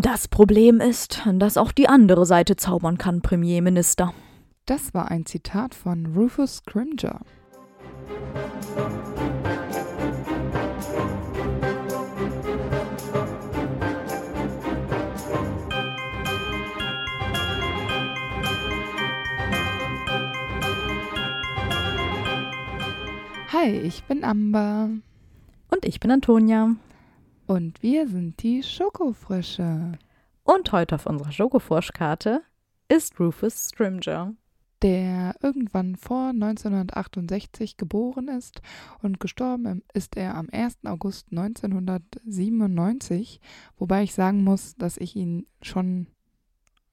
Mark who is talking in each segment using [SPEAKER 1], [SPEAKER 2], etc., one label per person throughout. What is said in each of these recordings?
[SPEAKER 1] Das Problem ist, dass auch die andere Seite zaubern kann, Premierminister.
[SPEAKER 2] Das war ein Zitat von Rufus Scrimger. Hi, ich bin Amber.
[SPEAKER 1] Und ich bin Antonia.
[SPEAKER 2] Und wir sind die Schokofrösche.
[SPEAKER 1] Und heute auf unserer Schokofroschkarte ist Rufus Scrimger.
[SPEAKER 2] Der irgendwann vor 1968 geboren ist und gestorben ist er am 1. August 1997, wobei ich sagen muss, dass ich ihn schon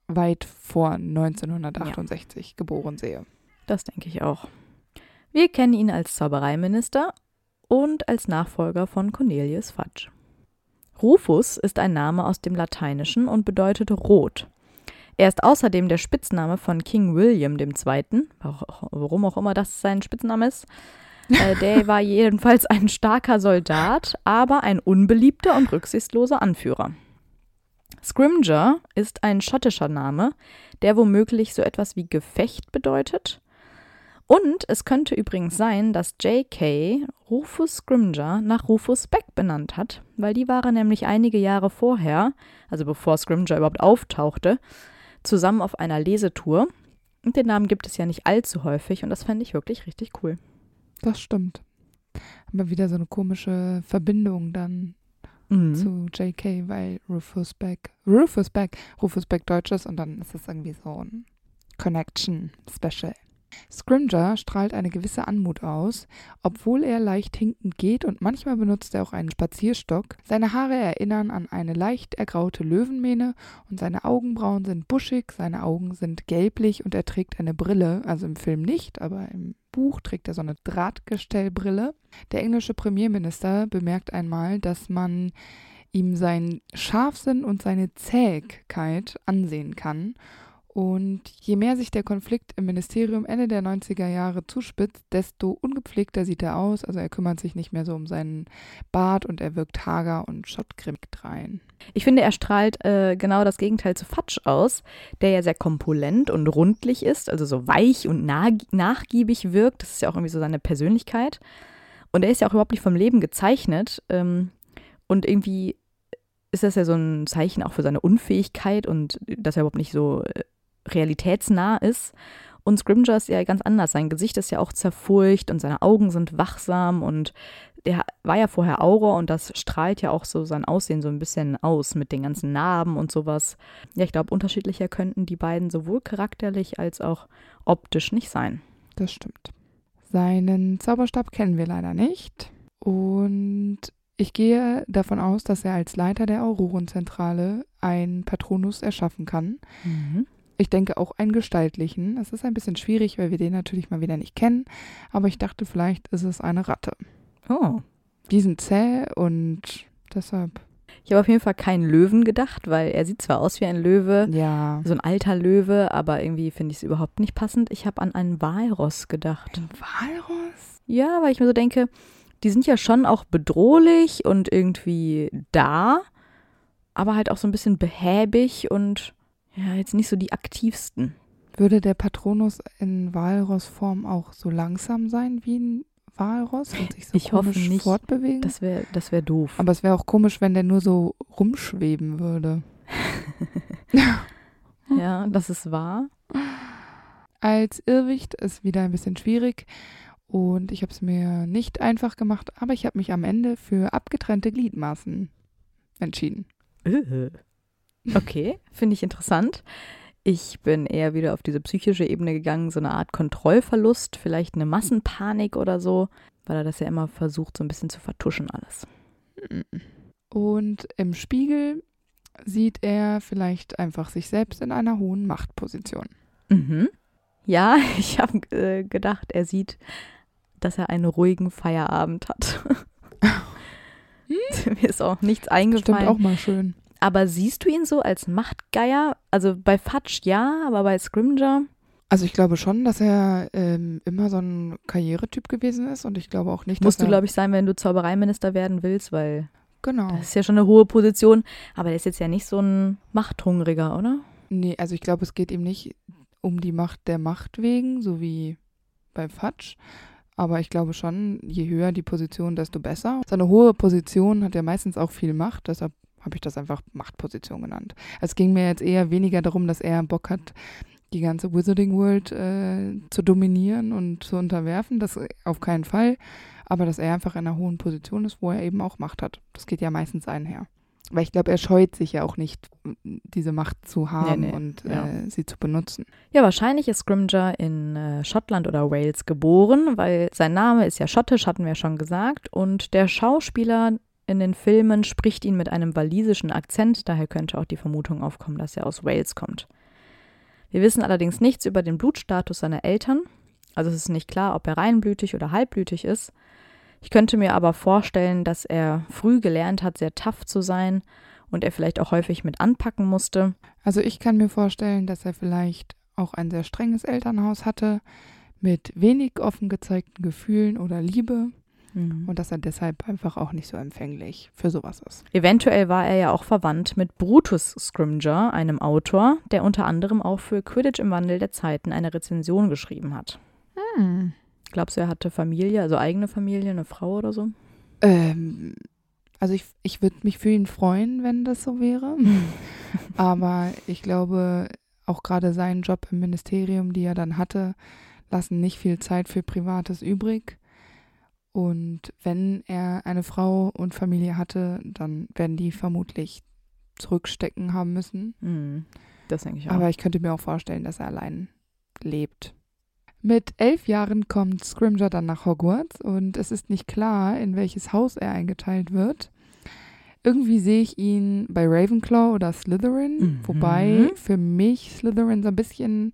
[SPEAKER 2] weit vor 1968 ja. geboren sehe.
[SPEAKER 1] Das denke ich auch. Wir kennen ihn als Zaubereiminister und als Nachfolger von Cornelius Fudge. Rufus ist ein Name aus dem Lateinischen und bedeutet rot. Er ist außerdem der Spitzname von King William II., warum auch immer das sein Spitzname ist. Äh, der war jedenfalls ein starker Soldat, aber ein unbeliebter und rücksichtsloser Anführer. Scrimger ist ein schottischer Name, der womöglich so etwas wie Gefecht bedeutet und es könnte übrigens sein, dass J.K. Rufus Scrimger nach Rufus Beck benannt hat, weil die waren nämlich einige Jahre vorher, also bevor Scrimger überhaupt auftauchte, zusammen auf einer Lesetour. Und den Namen gibt es ja nicht allzu häufig und das fände ich wirklich richtig cool.
[SPEAKER 2] Das stimmt. Aber wieder so eine komische Verbindung dann mhm. zu J.K., weil Rufus Beck, Rufus Beck, Rufus Beck Deutsch ist und dann ist das irgendwie so ein Connection Special. Scrimger strahlt eine gewisse Anmut aus, obwohl er leicht hinkend geht und manchmal benutzt er auch einen Spazierstock. Seine Haare erinnern an eine leicht ergraute Löwenmähne und seine Augenbrauen sind buschig, seine Augen sind gelblich und er trägt eine Brille, also im Film nicht, aber im Buch trägt er so eine Drahtgestellbrille. Der englische Premierminister bemerkt einmal, dass man ihm seinen Scharfsinn und seine Zähigkeit ansehen kann und je mehr sich der Konflikt im Ministerium Ende der 90er Jahre zuspitzt, desto ungepflegter sieht er aus. Also er kümmert sich nicht mehr so um seinen Bart und er wirkt hager und schottgrimmig rein.
[SPEAKER 1] Ich finde, er strahlt äh, genau das Gegenteil zu Fatsch aus, der ja sehr kompulent und rundlich ist, also so weich und nachgiebig wirkt. Das ist ja auch irgendwie so seine Persönlichkeit. Und er ist ja auch überhaupt nicht vom Leben gezeichnet. Ähm, und irgendwie ist das ja so ein Zeichen auch für seine Unfähigkeit und dass er überhaupt nicht so äh, realitätsnah ist. Und Scrimger ist ja ganz anders. Sein Gesicht ist ja auch zerfurcht und seine Augen sind wachsam und der war ja vorher Aura und das strahlt ja auch so sein Aussehen so ein bisschen aus mit den ganzen Narben und sowas. Ja, ich glaube, unterschiedlicher könnten die beiden sowohl charakterlich als auch optisch nicht sein.
[SPEAKER 2] Das stimmt. Seinen Zauberstab kennen wir leider nicht. Und ich gehe davon aus, dass er als Leiter der Aurorenzentrale ein Patronus erschaffen kann. Mhm. Ich denke auch einen gestaltlichen. Es ist ein bisschen schwierig, weil wir den natürlich mal wieder nicht kennen. Aber ich dachte, vielleicht ist es eine Ratte.
[SPEAKER 1] Oh.
[SPEAKER 2] Die sind zäh und deshalb.
[SPEAKER 1] Ich habe auf jeden Fall keinen Löwen gedacht, weil er sieht zwar aus wie ein Löwe,
[SPEAKER 2] ja.
[SPEAKER 1] so ein alter Löwe, aber irgendwie finde ich es überhaupt nicht passend. Ich habe an einen Walross gedacht.
[SPEAKER 2] Ein Walross?
[SPEAKER 1] Ja, weil ich mir so denke, die sind ja schon auch bedrohlich und irgendwie da, aber halt auch so ein bisschen behäbig und ja, jetzt nicht so die aktivsten.
[SPEAKER 2] Würde der Patronus in Walrossform auch so langsam sein wie ein Walross und sich so
[SPEAKER 1] ich hoffe nicht.
[SPEAKER 2] fortbewegen?
[SPEAKER 1] Das wäre das wär doof.
[SPEAKER 2] Aber es wäre auch komisch, wenn der nur so rumschweben würde.
[SPEAKER 1] ja, das ist wahr.
[SPEAKER 2] Als Irrwicht ist wieder ein bisschen schwierig und ich habe es mir nicht einfach gemacht, aber ich habe mich am Ende für abgetrennte Gliedmaßen entschieden.
[SPEAKER 1] Okay, finde ich interessant. Ich bin eher wieder auf diese psychische Ebene gegangen, so eine Art Kontrollverlust, vielleicht eine Massenpanik oder so, weil er das ja immer versucht, so ein bisschen zu vertuschen alles.
[SPEAKER 2] Und im Spiegel sieht er vielleicht einfach sich selbst in einer hohen Machtposition.
[SPEAKER 1] Mhm. Ja, ich habe äh, gedacht, er sieht, dass er einen ruhigen Feierabend hat. Mir ist auch nichts eingefallen.
[SPEAKER 2] Stimmt auch mal schön.
[SPEAKER 1] Aber siehst du ihn so als Machtgeier? Also bei Fatsch ja, aber bei Scrimger?
[SPEAKER 2] Also ich glaube schon, dass er ähm, immer so ein Karrieretyp gewesen ist und ich glaube auch nicht,
[SPEAKER 1] Musst
[SPEAKER 2] dass
[SPEAKER 1] du, glaube ich, sein, wenn du Zaubereiminister werden willst, weil
[SPEAKER 2] Genau.
[SPEAKER 1] Das ist ja schon eine hohe Position, aber der ist jetzt ja nicht so ein Machthungriger, oder?
[SPEAKER 2] Nee, also ich glaube, es geht ihm nicht um die Macht der Macht wegen, so wie bei Fatsch. Aber ich glaube schon, je höher die Position, desto besser. Seine hohe Position hat ja meistens auch viel Macht, deshalb habe ich das einfach Machtposition genannt. Es ging mir jetzt eher weniger darum, dass er Bock hat, die ganze Wizarding World äh, zu dominieren und zu unterwerfen. Das auf keinen Fall. Aber dass er einfach in einer hohen Position ist, wo er eben auch Macht hat. Das geht ja meistens einher. Weil ich glaube, er scheut sich ja auch nicht, diese Macht zu haben nee, nee, und ja. äh, sie zu benutzen.
[SPEAKER 1] Ja, wahrscheinlich ist Scrimger in äh, Schottland oder Wales geboren, weil sein Name ist ja schottisch, hatten wir schon gesagt. Und der Schauspieler in den Filmen spricht ihn mit einem walisischen Akzent, daher könnte auch die Vermutung aufkommen, dass er aus Wales kommt. Wir wissen allerdings nichts über den Blutstatus seiner Eltern, also es ist nicht klar, ob er reinblütig oder halbblütig ist. Ich könnte mir aber vorstellen, dass er früh gelernt hat, sehr tough zu sein und er vielleicht auch häufig mit anpacken musste.
[SPEAKER 2] Also ich kann mir vorstellen, dass er vielleicht auch ein sehr strenges Elternhaus hatte, mit wenig offen gezeigten Gefühlen oder Liebe mhm. und dass er deshalb einfach auch nicht so empfänglich für sowas ist.
[SPEAKER 1] Eventuell war er ja auch verwandt mit Brutus Scrimger, einem Autor, der unter anderem auch für Quidditch im Wandel der Zeiten eine Rezension geschrieben hat. Hm. Glaubst du, er hatte Familie, also eigene Familie, eine Frau oder so?
[SPEAKER 2] Ähm, also ich, ich würde mich für ihn freuen, wenn das so wäre. Aber ich glaube, auch gerade seinen Job im Ministerium, die er dann hatte, lassen nicht viel Zeit für Privates übrig. Und wenn er eine Frau und Familie hatte, dann werden die vermutlich zurückstecken haben müssen.
[SPEAKER 1] Mhm. Das denke ich auch.
[SPEAKER 2] Aber ich könnte mir auch vorstellen, dass er allein lebt. Mit elf Jahren kommt Scrimger dann nach Hogwarts und es ist nicht klar, in welches Haus er eingeteilt wird. Irgendwie sehe ich ihn bei Ravenclaw oder Slytherin, mhm. wobei für mich Slytherin so ein bisschen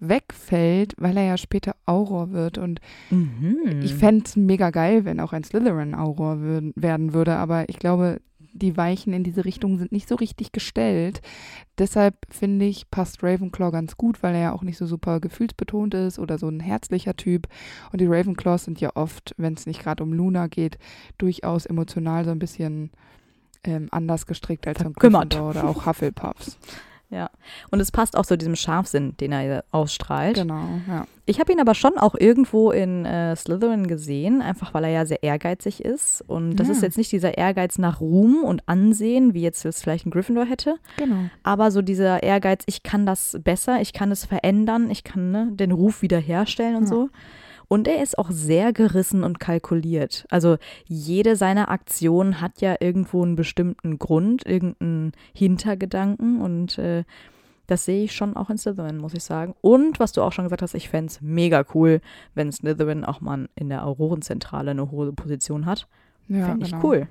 [SPEAKER 2] wegfällt, weil er ja später Auror wird. Und mhm. ich fände es mega geil, wenn auch ein Slytherin Auror werden würde, aber ich glaube, die Weichen in diese Richtung sind nicht so richtig gestellt. Deshalb finde ich, passt Ravenclaw ganz gut, weil er ja auch nicht so super gefühlsbetont ist oder so ein herzlicher Typ. Und die Ravenclaws sind ja oft, wenn es nicht gerade um Luna geht, durchaus emotional so ein bisschen ähm, anders gestrickt als ein Gryffindor oder auch Hufflepuffs.
[SPEAKER 1] Ja. Und es passt auch zu diesem Scharfsinn, den er ausstrahlt.
[SPEAKER 2] Genau, ja.
[SPEAKER 1] Ich habe ihn aber schon auch irgendwo in äh, Slytherin gesehen, einfach weil er ja sehr ehrgeizig ist. Und das ja. ist jetzt nicht dieser Ehrgeiz nach Ruhm und Ansehen, wie jetzt vielleicht ein Gryffindor hätte.
[SPEAKER 2] Genau.
[SPEAKER 1] Aber so dieser Ehrgeiz, ich kann das besser, ich kann es verändern, ich kann ne, den Ruf wiederherstellen und ja. so. Und er ist auch sehr gerissen und kalkuliert. Also jede seiner Aktionen hat ja irgendwo einen bestimmten Grund, irgendeinen Hintergedanken und äh, das sehe ich schon auch in Slytherin, muss ich sagen. Und was du auch schon gesagt hast, ich fände es mega cool, wenn Slytherin auch mal in der Aurorenzentrale eine hohe Position hat. Ja, Fände ich genau. cool.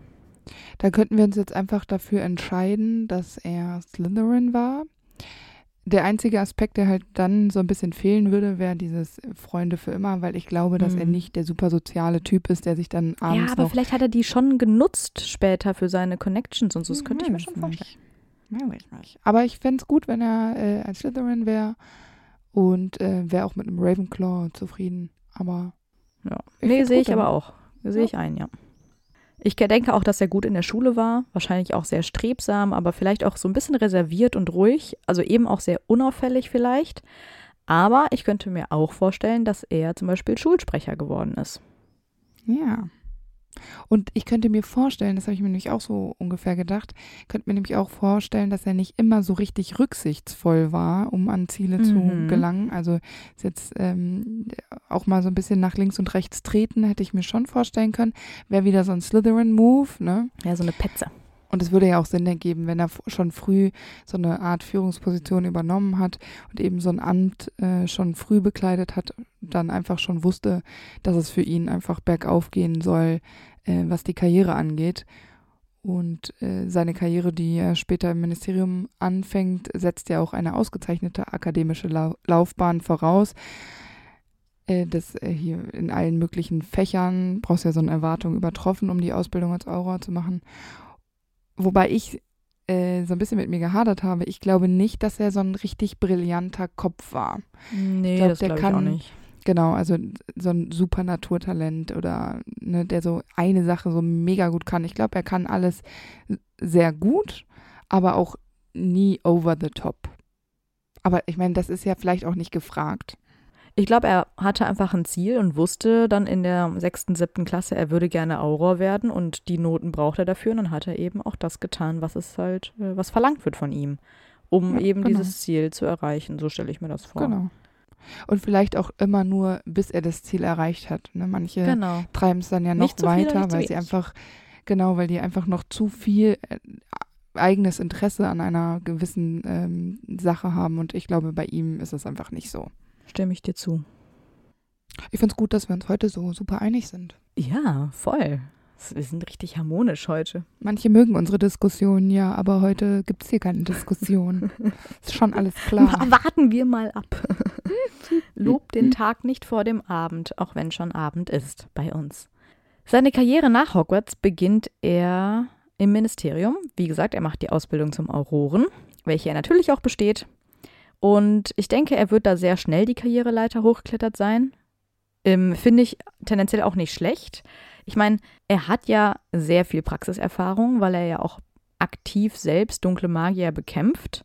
[SPEAKER 2] Da könnten wir uns jetzt einfach dafür entscheiden, dass er Slytherin war der einzige Aspekt, der halt dann so ein bisschen fehlen würde, wäre dieses Freunde für immer, weil ich glaube, dass mhm. er nicht der super soziale Typ ist, der sich dann abends.
[SPEAKER 1] Ja, aber vielleicht hat er die schon genutzt später für seine Connections und so. Das hm, könnte ich mir schon vorstellen.
[SPEAKER 2] Nicht. nicht. Aber ich fände es gut, wenn er äh, ein Slytherin wäre und äh, wäre auch mit einem Ravenclaw zufrieden. Aber.
[SPEAKER 1] Ja. Nee, sehe ich aber auch. Sehe ja. ich ein, ja. Ich denke auch, dass er gut in der Schule war, wahrscheinlich auch sehr strebsam, aber vielleicht auch so ein bisschen reserviert und ruhig, also eben auch sehr unauffällig vielleicht. Aber ich könnte mir auch vorstellen, dass er zum Beispiel Schulsprecher geworden ist.
[SPEAKER 2] Ja. Und ich könnte mir vorstellen, das habe ich mir nämlich auch so ungefähr gedacht, könnte mir nämlich auch vorstellen, dass er nicht immer so richtig rücksichtsvoll war, um an Ziele mhm. zu gelangen. Also jetzt ähm, auch mal so ein bisschen nach links und rechts treten, hätte ich mir schon vorstellen können. Wäre wieder so ein Slytherin-Move, ne?
[SPEAKER 1] Ja, so eine Petze.
[SPEAKER 2] Und es würde ja auch Sinn ergeben, wenn er schon früh so eine Art Führungsposition übernommen hat und eben so ein Amt äh, schon früh bekleidet hat, dann einfach schon wusste, dass es für ihn einfach bergauf gehen soll, äh, was die Karriere angeht. Und äh, seine Karriere, die er später im Ministerium anfängt, setzt ja auch eine ausgezeichnete akademische Lau Laufbahn voraus. Äh, das äh, hier in allen möglichen Fächern brauchst du ja so eine Erwartung übertroffen, um die Ausbildung als Aura zu machen. Wobei ich äh, so ein bisschen mit mir gehadert habe. Ich glaube nicht, dass er so ein richtig brillanter Kopf war.
[SPEAKER 1] Nee, ich glaub, das glaube ich auch nicht.
[SPEAKER 2] Genau, also so ein super Naturtalent oder ne, der so eine Sache so mega gut kann. Ich glaube, er kann alles sehr gut, aber auch nie over the top. Aber ich meine, das ist ja vielleicht auch nicht gefragt.
[SPEAKER 1] Ich glaube, er hatte einfach ein Ziel und wusste dann in der sechsten, siebten Klasse, er würde gerne Auror werden und die Noten braucht er dafür. Und dann hat er eben auch das getan, was es halt, äh, was verlangt wird von ihm, um ja, eben genau. dieses Ziel zu erreichen. So stelle ich mir das vor.
[SPEAKER 2] Genau. Und vielleicht auch immer nur, bis er das Ziel erreicht hat. Ne? Manche genau. treiben es dann ja noch weiter, weil sie einfach, genau, weil die einfach noch zu viel äh, eigenes Interesse an einer gewissen ähm, Sache haben. Und ich glaube, bei ihm ist es einfach nicht so.
[SPEAKER 1] Stimme ich dir zu.
[SPEAKER 2] Ich finde es gut, dass wir uns heute so super einig sind.
[SPEAKER 1] Ja, voll. Wir sind richtig harmonisch heute.
[SPEAKER 2] Manche mögen unsere Diskussionen, ja, aber heute gibt es hier keine Diskussion. ist schon alles klar.
[SPEAKER 1] Warten wir mal ab. Lob den Tag nicht vor dem Abend, auch wenn schon Abend ist bei uns. Seine Karriere nach Hogwarts beginnt er im Ministerium. Wie gesagt, er macht die Ausbildung zum Auroren, welche er natürlich auch besteht. Und ich denke, er wird da sehr schnell die Karriereleiter hochgeklettert sein. Ähm, Finde ich tendenziell auch nicht schlecht. Ich meine, er hat ja sehr viel Praxiserfahrung, weil er ja auch aktiv selbst dunkle Magier bekämpft.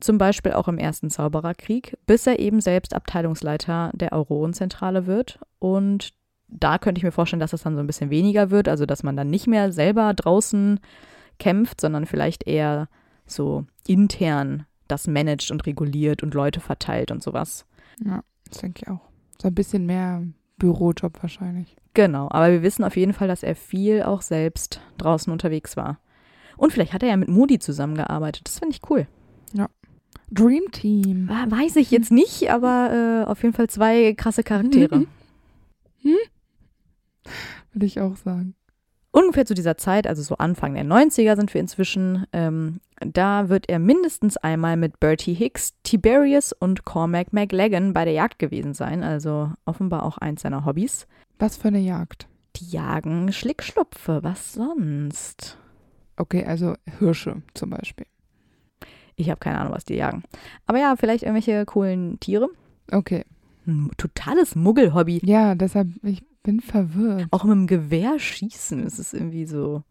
[SPEAKER 1] Zum Beispiel auch im ersten Zaubererkrieg, bis er eben selbst Abteilungsleiter der Aurorenzentrale wird. Und da könnte ich mir vorstellen, dass es dann so ein bisschen weniger wird, also dass man dann nicht mehr selber draußen kämpft, sondern vielleicht eher so intern das managt und reguliert und Leute verteilt und sowas.
[SPEAKER 2] Ja, das denke ich auch. So ein bisschen mehr Bürojob wahrscheinlich.
[SPEAKER 1] Genau, aber wir wissen auf jeden Fall, dass er viel auch selbst draußen unterwegs war. Und vielleicht hat er ja mit Moody zusammengearbeitet. Das finde ich cool.
[SPEAKER 2] Ja. Dream Team.
[SPEAKER 1] Weiß ich jetzt nicht, aber äh, auf jeden Fall zwei krasse Charaktere. Hm?
[SPEAKER 2] Hm? Würde ich auch sagen.
[SPEAKER 1] Ungefähr zu dieser Zeit, also so Anfang der 90er sind wir inzwischen, ähm, da wird er mindestens einmal mit Bertie Hicks, Tiberius und Cormac McLagan bei der Jagd gewesen sein, also offenbar auch eins seiner Hobbys.
[SPEAKER 2] Was für eine Jagd?
[SPEAKER 1] Die jagen Schlickschlupfe, was sonst?
[SPEAKER 2] Okay, also Hirsche zum Beispiel.
[SPEAKER 1] Ich habe keine Ahnung, was die jagen. Aber ja, vielleicht irgendwelche coolen Tiere.
[SPEAKER 2] Okay.
[SPEAKER 1] Ein totales Muggelhobby.
[SPEAKER 2] Ja, deshalb, ich bin verwirrt.
[SPEAKER 1] Auch mit dem Gewehr schießen ist es irgendwie so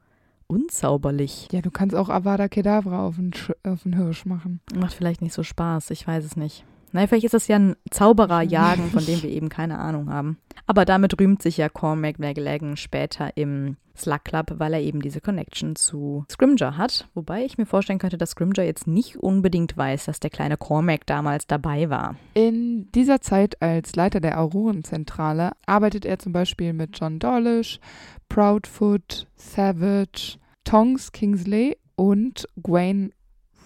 [SPEAKER 1] unzauberlich.
[SPEAKER 2] Ja, du kannst auch Avada Kedavra auf einen, auf einen Hirsch machen.
[SPEAKER 1] Macht vielleicht nicht so Spaß, ich weiß es nicht. Naja, vielleicht ist das ja ein Zaubererjagen, von dem wir eben keine Ahnung haben. Aber damit rühmt sich ja Cormac McLagan später im Slug Club, weil er eben diese Connection zu Scrimger hat. Wobei ich mir vorstellen könnte, dass Scrimger jetzt nicht unbedingt weiß, dass der kleine Cormac damals dabei war.
[SPEAKER 2] In dieser Zeit als Leiter der Aurorenzentrale arbeitet er zum Beispiel mit John Dawlish, Proudfoot, Savage, Tongs Kingsley und Gwen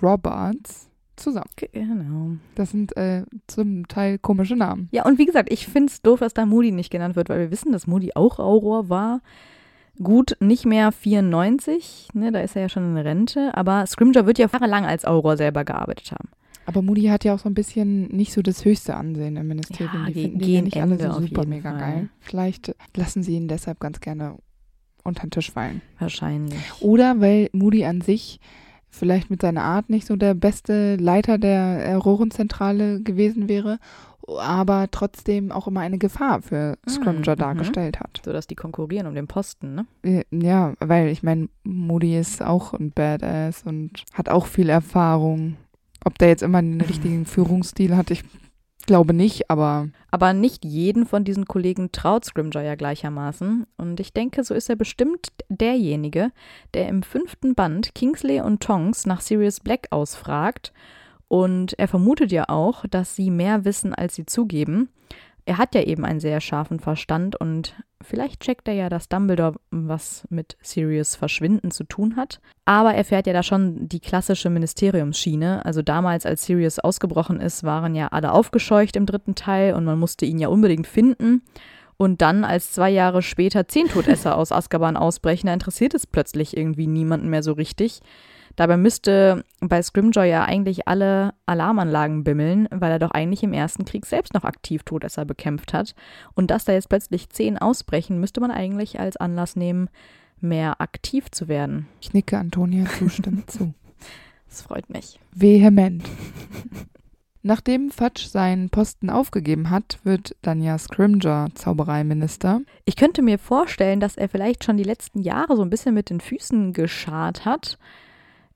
[SPEAKER 2] Roberts zusammen.
[SPEAKER 1] Genau.
[SPEAKER 2] Das sind äh, zum Teil komische Namen.
[SPEAKER 1] Ja, und wie gesagt, ich finde es doof, dass da Moody nicht genannt wird, weil wir wissen, dass Moody auch Auror war. Gut, nicht mehr 94, ne, da ist er ja schon in Rente, aber Scrimger wird ja jahrelang als Auror selber gearbeitet haben.
[SPEAKER 2] Aber Moody hat ja auch so ein bisschen nicht so das höchste Ansehen im Ministerium.
[SPEAKER 1] Ja, die finden die ja nicht
[SPEAKER 2] alle
[SPEAKER 1] so
[SPEAKER 2] super mega Fall. geil. Vielleicht lassen sie ihn deshalb ganz gerne unter den Tisch fallen.
[SPEAKER 1] Wahrscheinlich.
[SPEAKER 2] Oder weil Moody an sich vielleicht mit seiner Art nicht so der beste Leiter der Rohrenzentrale gewesen wäre, aber trotzdem auch immer eine Gefahr für Scrumger mhm. dargestellt hat.
[SPEAKER 1] So dass die konkurrieren um den Posten, ne?
[SPEAKER 2] Äh, ja, weil ich meine, Moody ist auch ein Badass und hat auch viel Erfahrung. Ob der jetzt immer den richtigen Führungsstil hat, ich glaube nicht, aber.
[SPEAKER 1] Aber nicht jeden von diesen Kollegen traut Scrimger ja gleichermaßen. Und ich denke, so ist er bestimmt derjenige, der im fünften Band Kingsley und Tongs nach Sirius Black ausfragt. Und er vermutet ja auch, dass sie mehr wissen, als sie zugeben. Er hat ja eben einen sehr scharfen Verstand und vielleicht checkt er ja, dass Dumbledore was mit Sirius Verschwinden zu tun hat. Aber er fährt ja da schon die klassische Ministeriumsschiene. Also damals, als Sirius ausgebrochen ist, waren ja alle aufgescheucht im dritten Teil und man musste ihn ja unbedingt finden. Und dann, als zwei Jahre später zehn Todesser aus Azkaban ausbrechen, da interessiert es plötzlich irgendwie niemanden mehr so richtig. Dabei müsste bei Scrimjoy ja eigentlich alle Alarmanlagen bimmeln, weil er doch eigentlich im ersten Krieg selbst noch aktiv Todesser bekämpft hat. Und dass da jetzt plötzlich zehn ausbrechen, müsste man eigentlich als Anlass nehmen, mehr aktiv zu werden.
[SPEAKER 2] Ich nicke Antonia zustimmend zu.
[SPEAKER 1] Das freut mich.
[SPEAKER 2] Vehement. Nachdem Fudge seinen Posten aufgegeben hat, wird dann ja Scrimger Zaubereiminister.
[SPEAKER 1] Ich könnte mir vorstellen, dass er vielleicht schon die letzten Jahre so ein bisschen mit den Füßen geschart hat.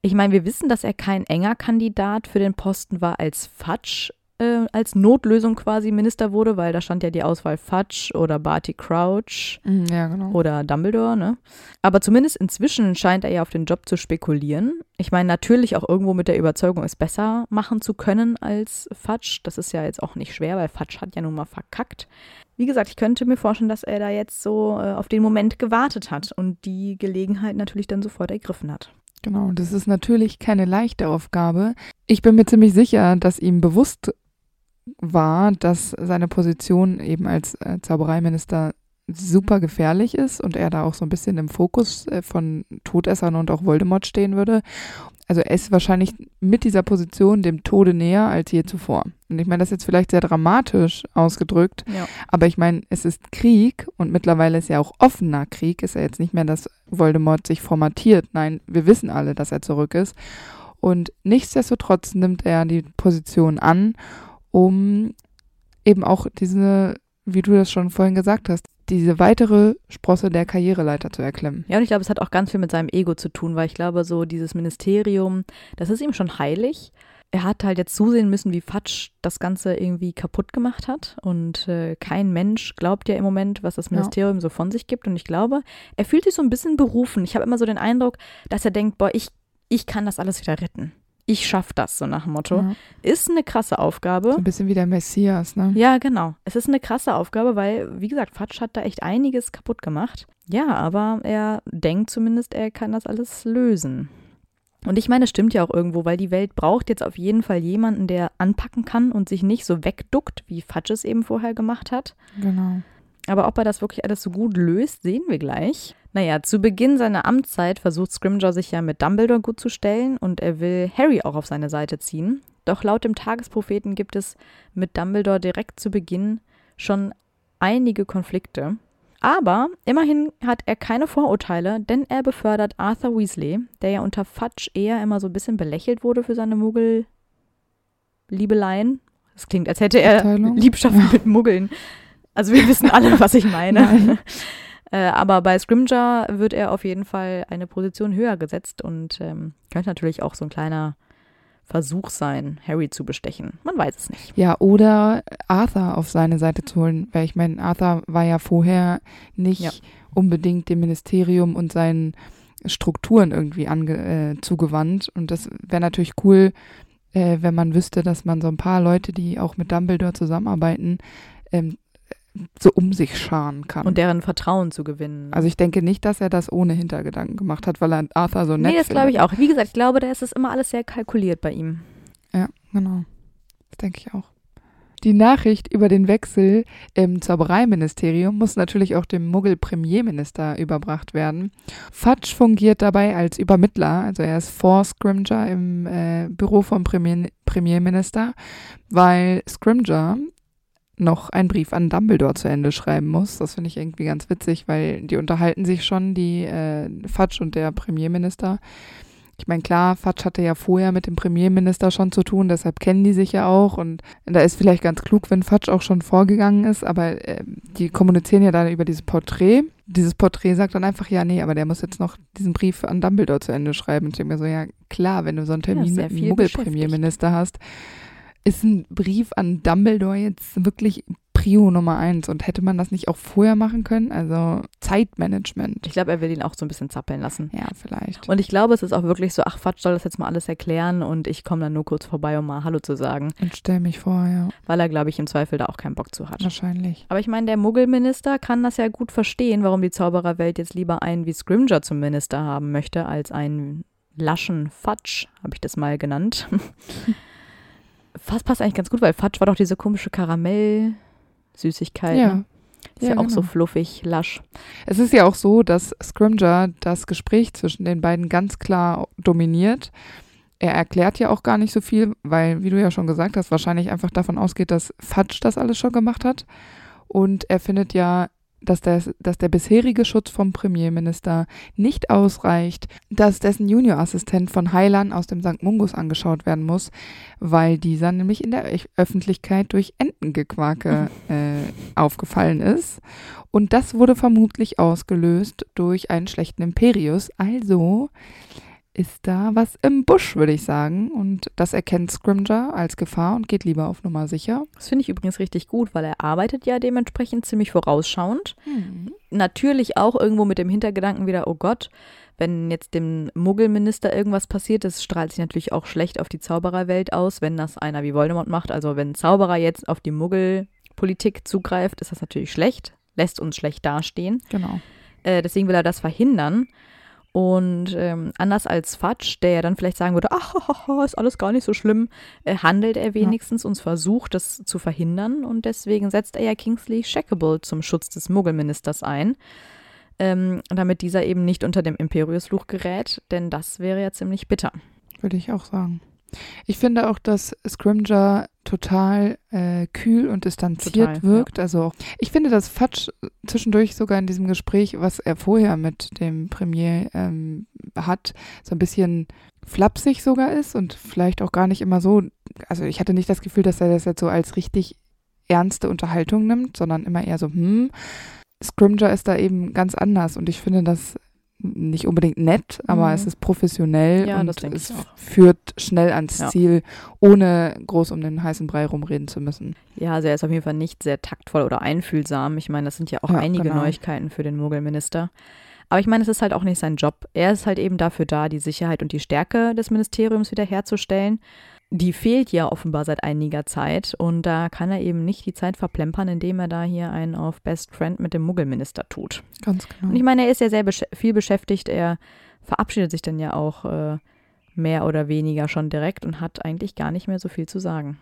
[SPEAKER 1] Ich meine, wir wissen, dass er kein enger Kandidat für den Posten war als Fudge äh, als Notlösung quasi Minister wurde, weil da stand ja die Auswahl Fudge oder Barty Crouch
[SPEAKER 2] Mhm, Ja, genau.
[SPEAKER 1] oder Dumbledore, ne? Aber zumindest inzwischen scheint er ja auf den Job zu spekulieren. Ich meine, natürlich auch irgendwo mit der Überzeugung, es besser machen zu können als Fudge. Das ist ja jetzt auch nicht schwer, weil Fudge hat ja nun mal verkackt. Wie gesagt, ich könnte mir vorstellen, dass er da jetzt so äh, auf den Moment gewartet hat und die Gelegenheit natürlich dann sofort ergriffen hat.
[SPEAKER 2] Genau, das ist natürlich keine leichte Aufgabe. Ich bin mir ziemlich sicher, dass ihm bewusst war, dass seine Position eben als äh, Zaubereiminister super gefährlich ist und er da auch so ein bisschen im Fokus äh, von Todessern und auch Voldemort stehen würde. Also er ist wahrscheinlich mit dieser Position dem Tode näher als je zuvor. Und ich meine, das ist jetzt vielleicht sehr dramatisch ausgedrückt,
[SPEAKER 1] Ja.
[SPEAKER 2] aber ich meine, es ist Krieg und mittlerweile ist ja auch offener Krieg. Ist ja jetzt nicht mehr, dass Voldemort sich formatiert. Nein, wir wissen alle, dass er zurück ist. Und nichtsdestotrotz nimmt er die Position an, um eben auch diese, wie du das schon vorhin gesagt hast, diese weitere Sprosse der Karriereleiter zu erklimmen.
[SPEAKER 1] Ja, und ich glaube, es hat auch ganz viel mit seinem Ego zu tun, weil ich glaube, so dieses Ministerium, das ist ihm schon heilig. Er hat halt jetzt zusehen müssen, wie Fatsch das Ganze irgendwie kaputt gemacht hat. Und äh, kein Mensch glaubt ja im Moment, was das
[SPEAKER 2] Ja.
[SPEAKER 1] Ministerium so von sich gibt. Und ich glaube, er fühlt sich so ein bisschen berufen. Ich habe immer so den Eindruck, dass er denkt, boah, ich, ich kann das alles wieder retten. Ich schaff das, so nach dem Motto.
[SPEAKER 2] Ja.
[SPEAKER 1] Ist eine krasse Aufgabe.
[SPEAKER 2] So ein bisschen wie der Messias, ne?
[SPEAKER 1] Ja, genau. Es ist eine krasse Aufgabe, weil, wie gesagt, Fatsch hat da echt einiges kaputt gemacht. Ja, aber er denkt zumindest, er kann das alles lösen. Und ich meine, es stimmt ja auch irgendwo, weil die Welt braucht jetzt auf jeden Fall jemanden, der anpacken kann und sich nicht so wegduckt, wie Fatsch es eben vorher gemacht hat.
[SPEAKER 2] Genau.
[SPEAKER 1] Aber ob er das wirklich alles so gut löst, sehen wir gleich. Naja, zu Beginn seiner Amtszeit versucht Scrimgeour sich ja mit Dumbledore gut zu stellen und er will Harry auch auf seine Seite ziehen. Doch laut dem Tagespropheten gibt es mit Dumbledore direkt zu Beginn schon einige Konflikte. Aber immerhin hat er keine Vorurteile, denn er befördert Arthur Weasley, der ja unter Fudge eher immer so ein bisschen belächelt wurde für seine Muggel-Liebeleien. Das klingt, als hätte er
[SPEAKER 2] Abteilung?
[SPEAKER 1] Liebschaften mit Muggeln. Also wir wissen alle, was ich meine. Äh, aber bei Scrimger wird er auf jeden Fall eine Position höher gesetzt und ähm, könnte natürlich auch so ein kleiner Versuch sein, Harry zu bestechen. Man weiß es nicht.
[SPEAKER 2] Ja, oder Arthur auf seine Seite zu holen, weil ich meine, Arthur war ja vorher nicht
[SPEAKER 1] Ja.
[SPEAKER 2] unbedingt dem Ministerium und seinen Strukturen irgendwie ange äh, zugewandt. Und das wäre natürlich cool, äh, wenn man wüsste, dass man so ein paar Leute, die auch mit Dumbledore zusammenarbeiten, ähm, so um sich scharen kann.
[SPEAKER 1] Und deren Vertrauen zu gewinnen.
[SPEAKER 2] also ich denke nicht, dass er das ohne Hintergedanken gemacht hat, weil er Arthur so nett
[SPEAKER 1] nee, das glaube ich auch. Wie gesagt, ich glaube, da ist es immer alles sehr kalkuliert bei ihm.
[SPEAKER 2] Ja, genau. Das denke ich auch. Die Nachricht über den Wechsel im Zaubereiministerium muss natürlich auch dem Muggel-Premierminister überbracht werden. Fudge fungiert dabei als Übermittler, also er ist vor Scrimger im äh, Büro vom Premier Premierminister, weil Scrimger noch einen Brief an Dumbledore zu Ende schreiben muss. Das finde ich irgendwie ganz witzig, weil die unterhalten sich schon, die äh, Fudge und der Premierminister. Ich meine, klar, Fatsch hatte ja vorher mit dem Premierminister schon zu tun, deshalb kennen die sich ja auch. Und da ist vielleicht ganz klug, wenn Fatsch auch schon vorgegangen ist, aber äh, die kommunizieren ja dann über dieses Porträt. Dieses Porträt sagt dann einfach, ja, nee, aber der muss jetzt noch diesen Brief an Dumbledore zu Ende schreiben. Und ich denke mir so, ja, klar, wenn du so einen Termin
[SPEAKER 1] sehr
[SPEAKER 2] mit einem
[SPEAKER 1] viel
[SPEAKER 2] Muggel-Premierminister hast, ist ein Brief an Dumbledore jetzt wirklich Prio Nummer eins. Und hätte man das nicht auch vorher machen können? Also Zeitmanagement.
[SPEAKER 1] Ich glaube, er will ihn auch so ein bisschen zappeln lassen.
[SPEAKER 2] Ja, vielleicht.
[SPEAKER 1] Und ich glaube, es ist auch wirklich so, ach, Fatsch soll das jetzt mal alles erklären und ich komme dann nur kurz vorbei, um mal Hallo zu sagen,
[SPEAKER 2] Und stell mich vor, ja,
[SPEAKER 1] weil er, glaube ich, im Zweifel da auch keinen Bock zu hat.
[SPEAKER 2] wahrscheinlich.
[SPEAKER 1] Aber ich meine, der Muggelminister kann das ja gut verstehen, warum die Zaubererwelt jetzt lieber einen wie Scrimger zum Minister haben möchte, als einen laschen Fatsch, habe ich das mal genannt. Fast passt eigentlich ganz gut, weil Fatsch war doch diese komische Karamell-Süßigkeit.
[SPEAKER 2] Ja.
[SPEAKER 1] Ne? Ist ja,
[SPEAKER 2] Ja,
[SPEAKER 1] auch so
[SPEAKER 2] genau.
[SPEAKER 1] fluffig, lasch.
[SPEAKER 2] Es ist ja auch so, dass Scrimger das Gespräch zwischen den beiden ganz klar dominiert. Er erklärt ja auch gar nicht so viel, weil, wie du ja schon gesagt hast, wahrscheinlich einfach davon ausgeht, dass Fudge das alles schon gemacht hat. Und er findet ja dass der, dass der bisherige Schutz vom Premierminister nicht ausreicht, dass dessen Juniorassistent von Heilern aus dem St. Mungus angeschaut werden muss, weil dieser nämlich in der Öffentlichkeit durch Entengequake äh, aufgefallen ist. Und das wurde vermutlich ausgelöst durch einen schlechten Imperius. Also ist da was im Busch, würde ich sagen. Und das erkennt Scrimger als Gefahr und geht lieber auf Nummer sicher.
[SPEAKER 1] Das finde ich übrigens richtig gut, weil er arbeitet ja dementsprechend ziemlich vorausschauend. Mhm. Natürlich auch irgendwo mit dem Hintergedanken wieder, oh Gott, wenn jetzt dem Muggelminister irgendwas passiert, das strahlt sich natürlich auch schlecht auf die Zaubererwelt aus, wenn das einer wie Voldemort macht. Also wenn Zauberer jetzt auf die Muggelpolitik zugreift, ist das natürlich schlecht, lässt uns schlecht dastehen.
[SPEAKER 2] Genau.
[SPEAKER 1] Äh, deswegen will er das verhindern. Und ähm, anders als Fatsch, der ja dann vielleicht sagen würde, ach, ist alles gar nicht so schlimm, äh, handelt er wenigstens ja. und versucht, das zu verhindern. Und deswegen setzt er ja Kingsley Shackable zum Schutz des Muggelministers ein, ähm, damit dieser eben nicht unter dem Imperiusfluch gerät, denn das wäre ja ziemlich bitter.
[SPEAKER 2] Würde ich auch sagen. Ich finde auch, dass Scrimger total äh, kühl und distanziert total, wirkt. Ja. Also ich finde, dass Fatsch zwischendurch sogar in diesem Gespräch, was er vorher mit dem Premier ähm, hat, so ein bisschen flapsig sogar ist und vielleicht auch gar nicht immer so. Also ich hatte nicht das Gefühl, dass er das jetzt so als richtig ernste Unterhaltung nimmt, sondern immer eher so, hm. Scrimger ist da eben ganz anders und ich finde, das nicht unbedingt nett, aber mhm. es ist professionell ja, und es führt schnell ans ja. Ziel, ohne groß um den heißen Brei rumreden zu müssen.
[SPEAKER 1] Ja, also er ist auf jeden Fall nicht sehr taktvoll oder einfühlsam. Ich meine, das sind ja auch ja, einige genau. Neuigkeiten für den Muggelminister. Aber ich meine, es ist halt auch nicht sein Job. Er ist halt eben dafür da, die Sicherheit und die Stärke des Ministeriums wiederherzustellen die fehlt ja offenbar seit einiger Zeit und da kann er eben nicht die Zeit verplempern, indem er da hier einen auf Best Friend mit dem Muggelminister tut.
[SPEAKER 2] Ganz genau.
[SPEAKER 1] Und ich meine, er ist ja sehr besch viel beschäftigt, er verabschiedet sich dann ja auch äh, mehr oder weniger schon direkt und hat eigentlich gar nicht mehr so viel zu sagen.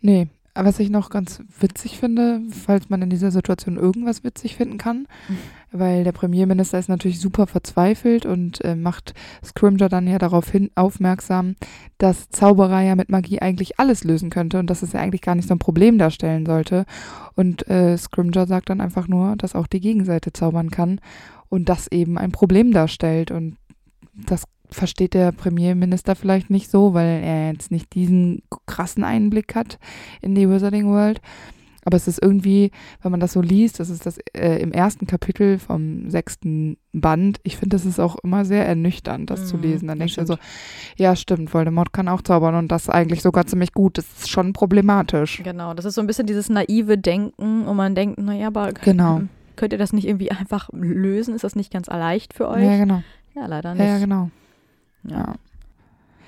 [SPEAKER 2] Nee, was ich noch ganz witzig finde, falls man in dieser Situation irgendwas witzig finden kann, mhm. weil der Premierminister ist natürlich super verzweifelt und äh, macht Scrimger dann ja darauf hin aufmerksam, dass Zauberer ja mit Magie eigentlich alles lösen könnte und dass es ja eigentlich gar nicht so ein Problem darstellen sollte. Und äh, Scrimger sagt dann einfach nur, dass auch die Gegenseite zaubern kann und das eben ein Problem darstellt und das versteht der Premierminister vielleicht nicht so, weil er jetzt nicht diesen krassen Einblick hat in die Wizarding World. Aber es ist irgendwie, wenn man das so liest, das ist das äh, im ersten Kapitel vom sechsten Band. Ich finde, das ist auch immer sehr ernüchternd, das mhm, zu lesen. Dann denkst du so, ja, stimmt, Voldemort kann auch zaubern und das eigentlich sogar ziemlich gut. Das ist schon problematisch.
[SPEAKER 1] Genau, das ist so ein bisschen dieses naive Denken, wo man denkt, naja, aber
[SPEAKER 2] genau.
[SPEAKER 1] könnt ihr das nicht irgendwie einfach lösen? Ist das nicht ganz leicht für euch?
[SPEAKER 2] Ja, genau.
[SPEAKER 1] Ja, leider nicht.
[SPEAKER 2] Ja, genau. Ja.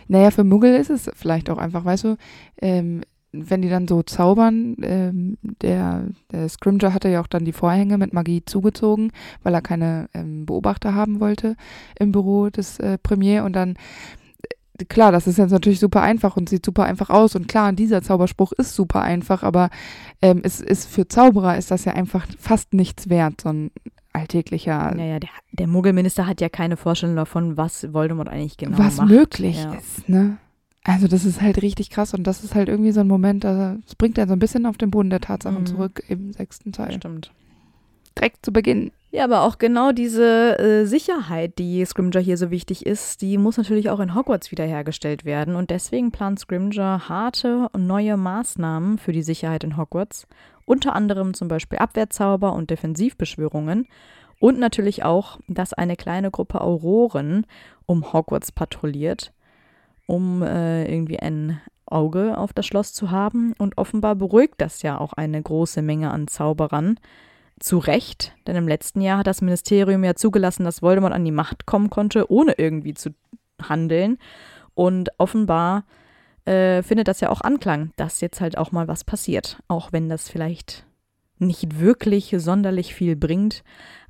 [SPEAKER 2] Naja, für Muggel ist es vielleicht auch einfach, weißt du, ähm, wenn die dann so zaubern, ähm, der, der Scrimger hatte ja auch dann die Vorhänge mit Magie zugezogen, weil er keine ähm, Beobachter haben wollte im Büro des äh, Premier und dann äh, klar, das ist jetzt natürlich super einfach und sieht super einfach aus. Und klar, dieser Zauberspruch ist super einfach, aber ähm, es ist für Zauberer ist das ja einfach fast nichts wert, so ein alltäglicher.
[SPEAKER 1] Naja, der, der Muggelminister hat ja keine Vorstellung davon, was Voldemort eigentlich genau
[SPEAKER 2] was
[SPEAKER 1] macht.
[SPEAKER 2] Was möglich ja. ist, ne? Also das ist halt richtig krass und das ist halt irgendwie so ein Moment, das bringt er so ein bisschen auf den Boden der Tatsachen mhm. zurück im sechsten Teil.
[SPEAKER 1] Stimmt.
[SPEAKER 2] Direkt zu Beginn.
[SPEAKER 1] Ja, aber auch genau diese äh, Sicherheit, die Scrimger hier so wichtig ist, die muss natürlich auch in Hogwarts wiederhergestellt werden. Und deswegen plant Scrimger harte und neue Maßnahmen für die Sicherheit in Hogwarts unter anderem zum Beispiel Abwehrzauber und Defensivbeschwörungen und natürlich auch, dass eine kleine Gruppe Auroren um Hogwarts patrouilliert, um äh, irgendwie ein Auge auf das Schloss zu haben. Und offenbar beruhigt das ja auch eine große Menge an Zauberern. Zu Recht, denn im letzten Jahr hat das Ministerium ja zugelassen, dass Voldemort an die Macht kommen konnte, ohne irgendwie zu handeln. Und offenbar äh, findet das ja auch Anklang, dass jetzt halt auch mal was passiert. Auch wenn das vielleicht nicht wirklich sonderlich viel bringt,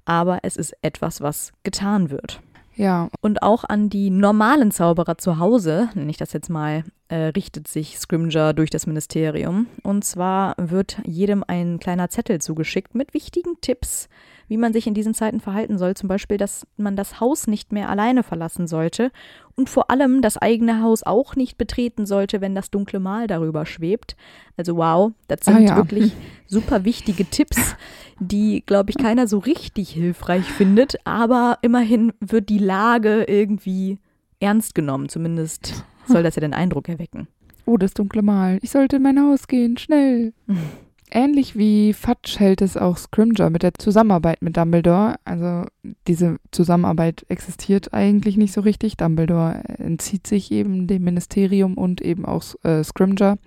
[SPEAKER 1] aber es ist etwas, was getan wird.
[SPEAKER 2] Ja.
[SPEAKER 1] Und auch an die normalen Zauberer zu Hause, nenne ich das jetzt mal, äh, richtet sich Scrimger durch das Ministerium. Und zwar wird jedem ein kleiner Zettel zugeschickt mit wichtigen Tipps, wie man sich in diesen Zeiten verhalten soll. Zum Beispiel, dass man das Haus nicht mehr alleine verlassen sollte und vor allem das eigene Haus auch nicht betreten sollte, wenn das dunkle Mal darüber schwebt. Also wow, das sind ah, ja. wirklich super wichtige Tipps, die, glaube ich, keiner so richtig hilfreich findet. Aber immerhin wird die Lage irgendwie ernst genommen. Zumindest soll das ja den Eindruck erwecken.
[SPEAKER 2] Oh, das dunkle Mal. Ich sollte in mein Haus gehen, schnell. Ähnlich wie Fudge hält es auch Scrimger mit der Zusammenarbeit mit Dumbledore. Also diese Zusammenarbeit existiert eigentlich nicht so richtig. Dumbledore entzieht sich eben dem Ministerium und eben auch äh, Scrimger.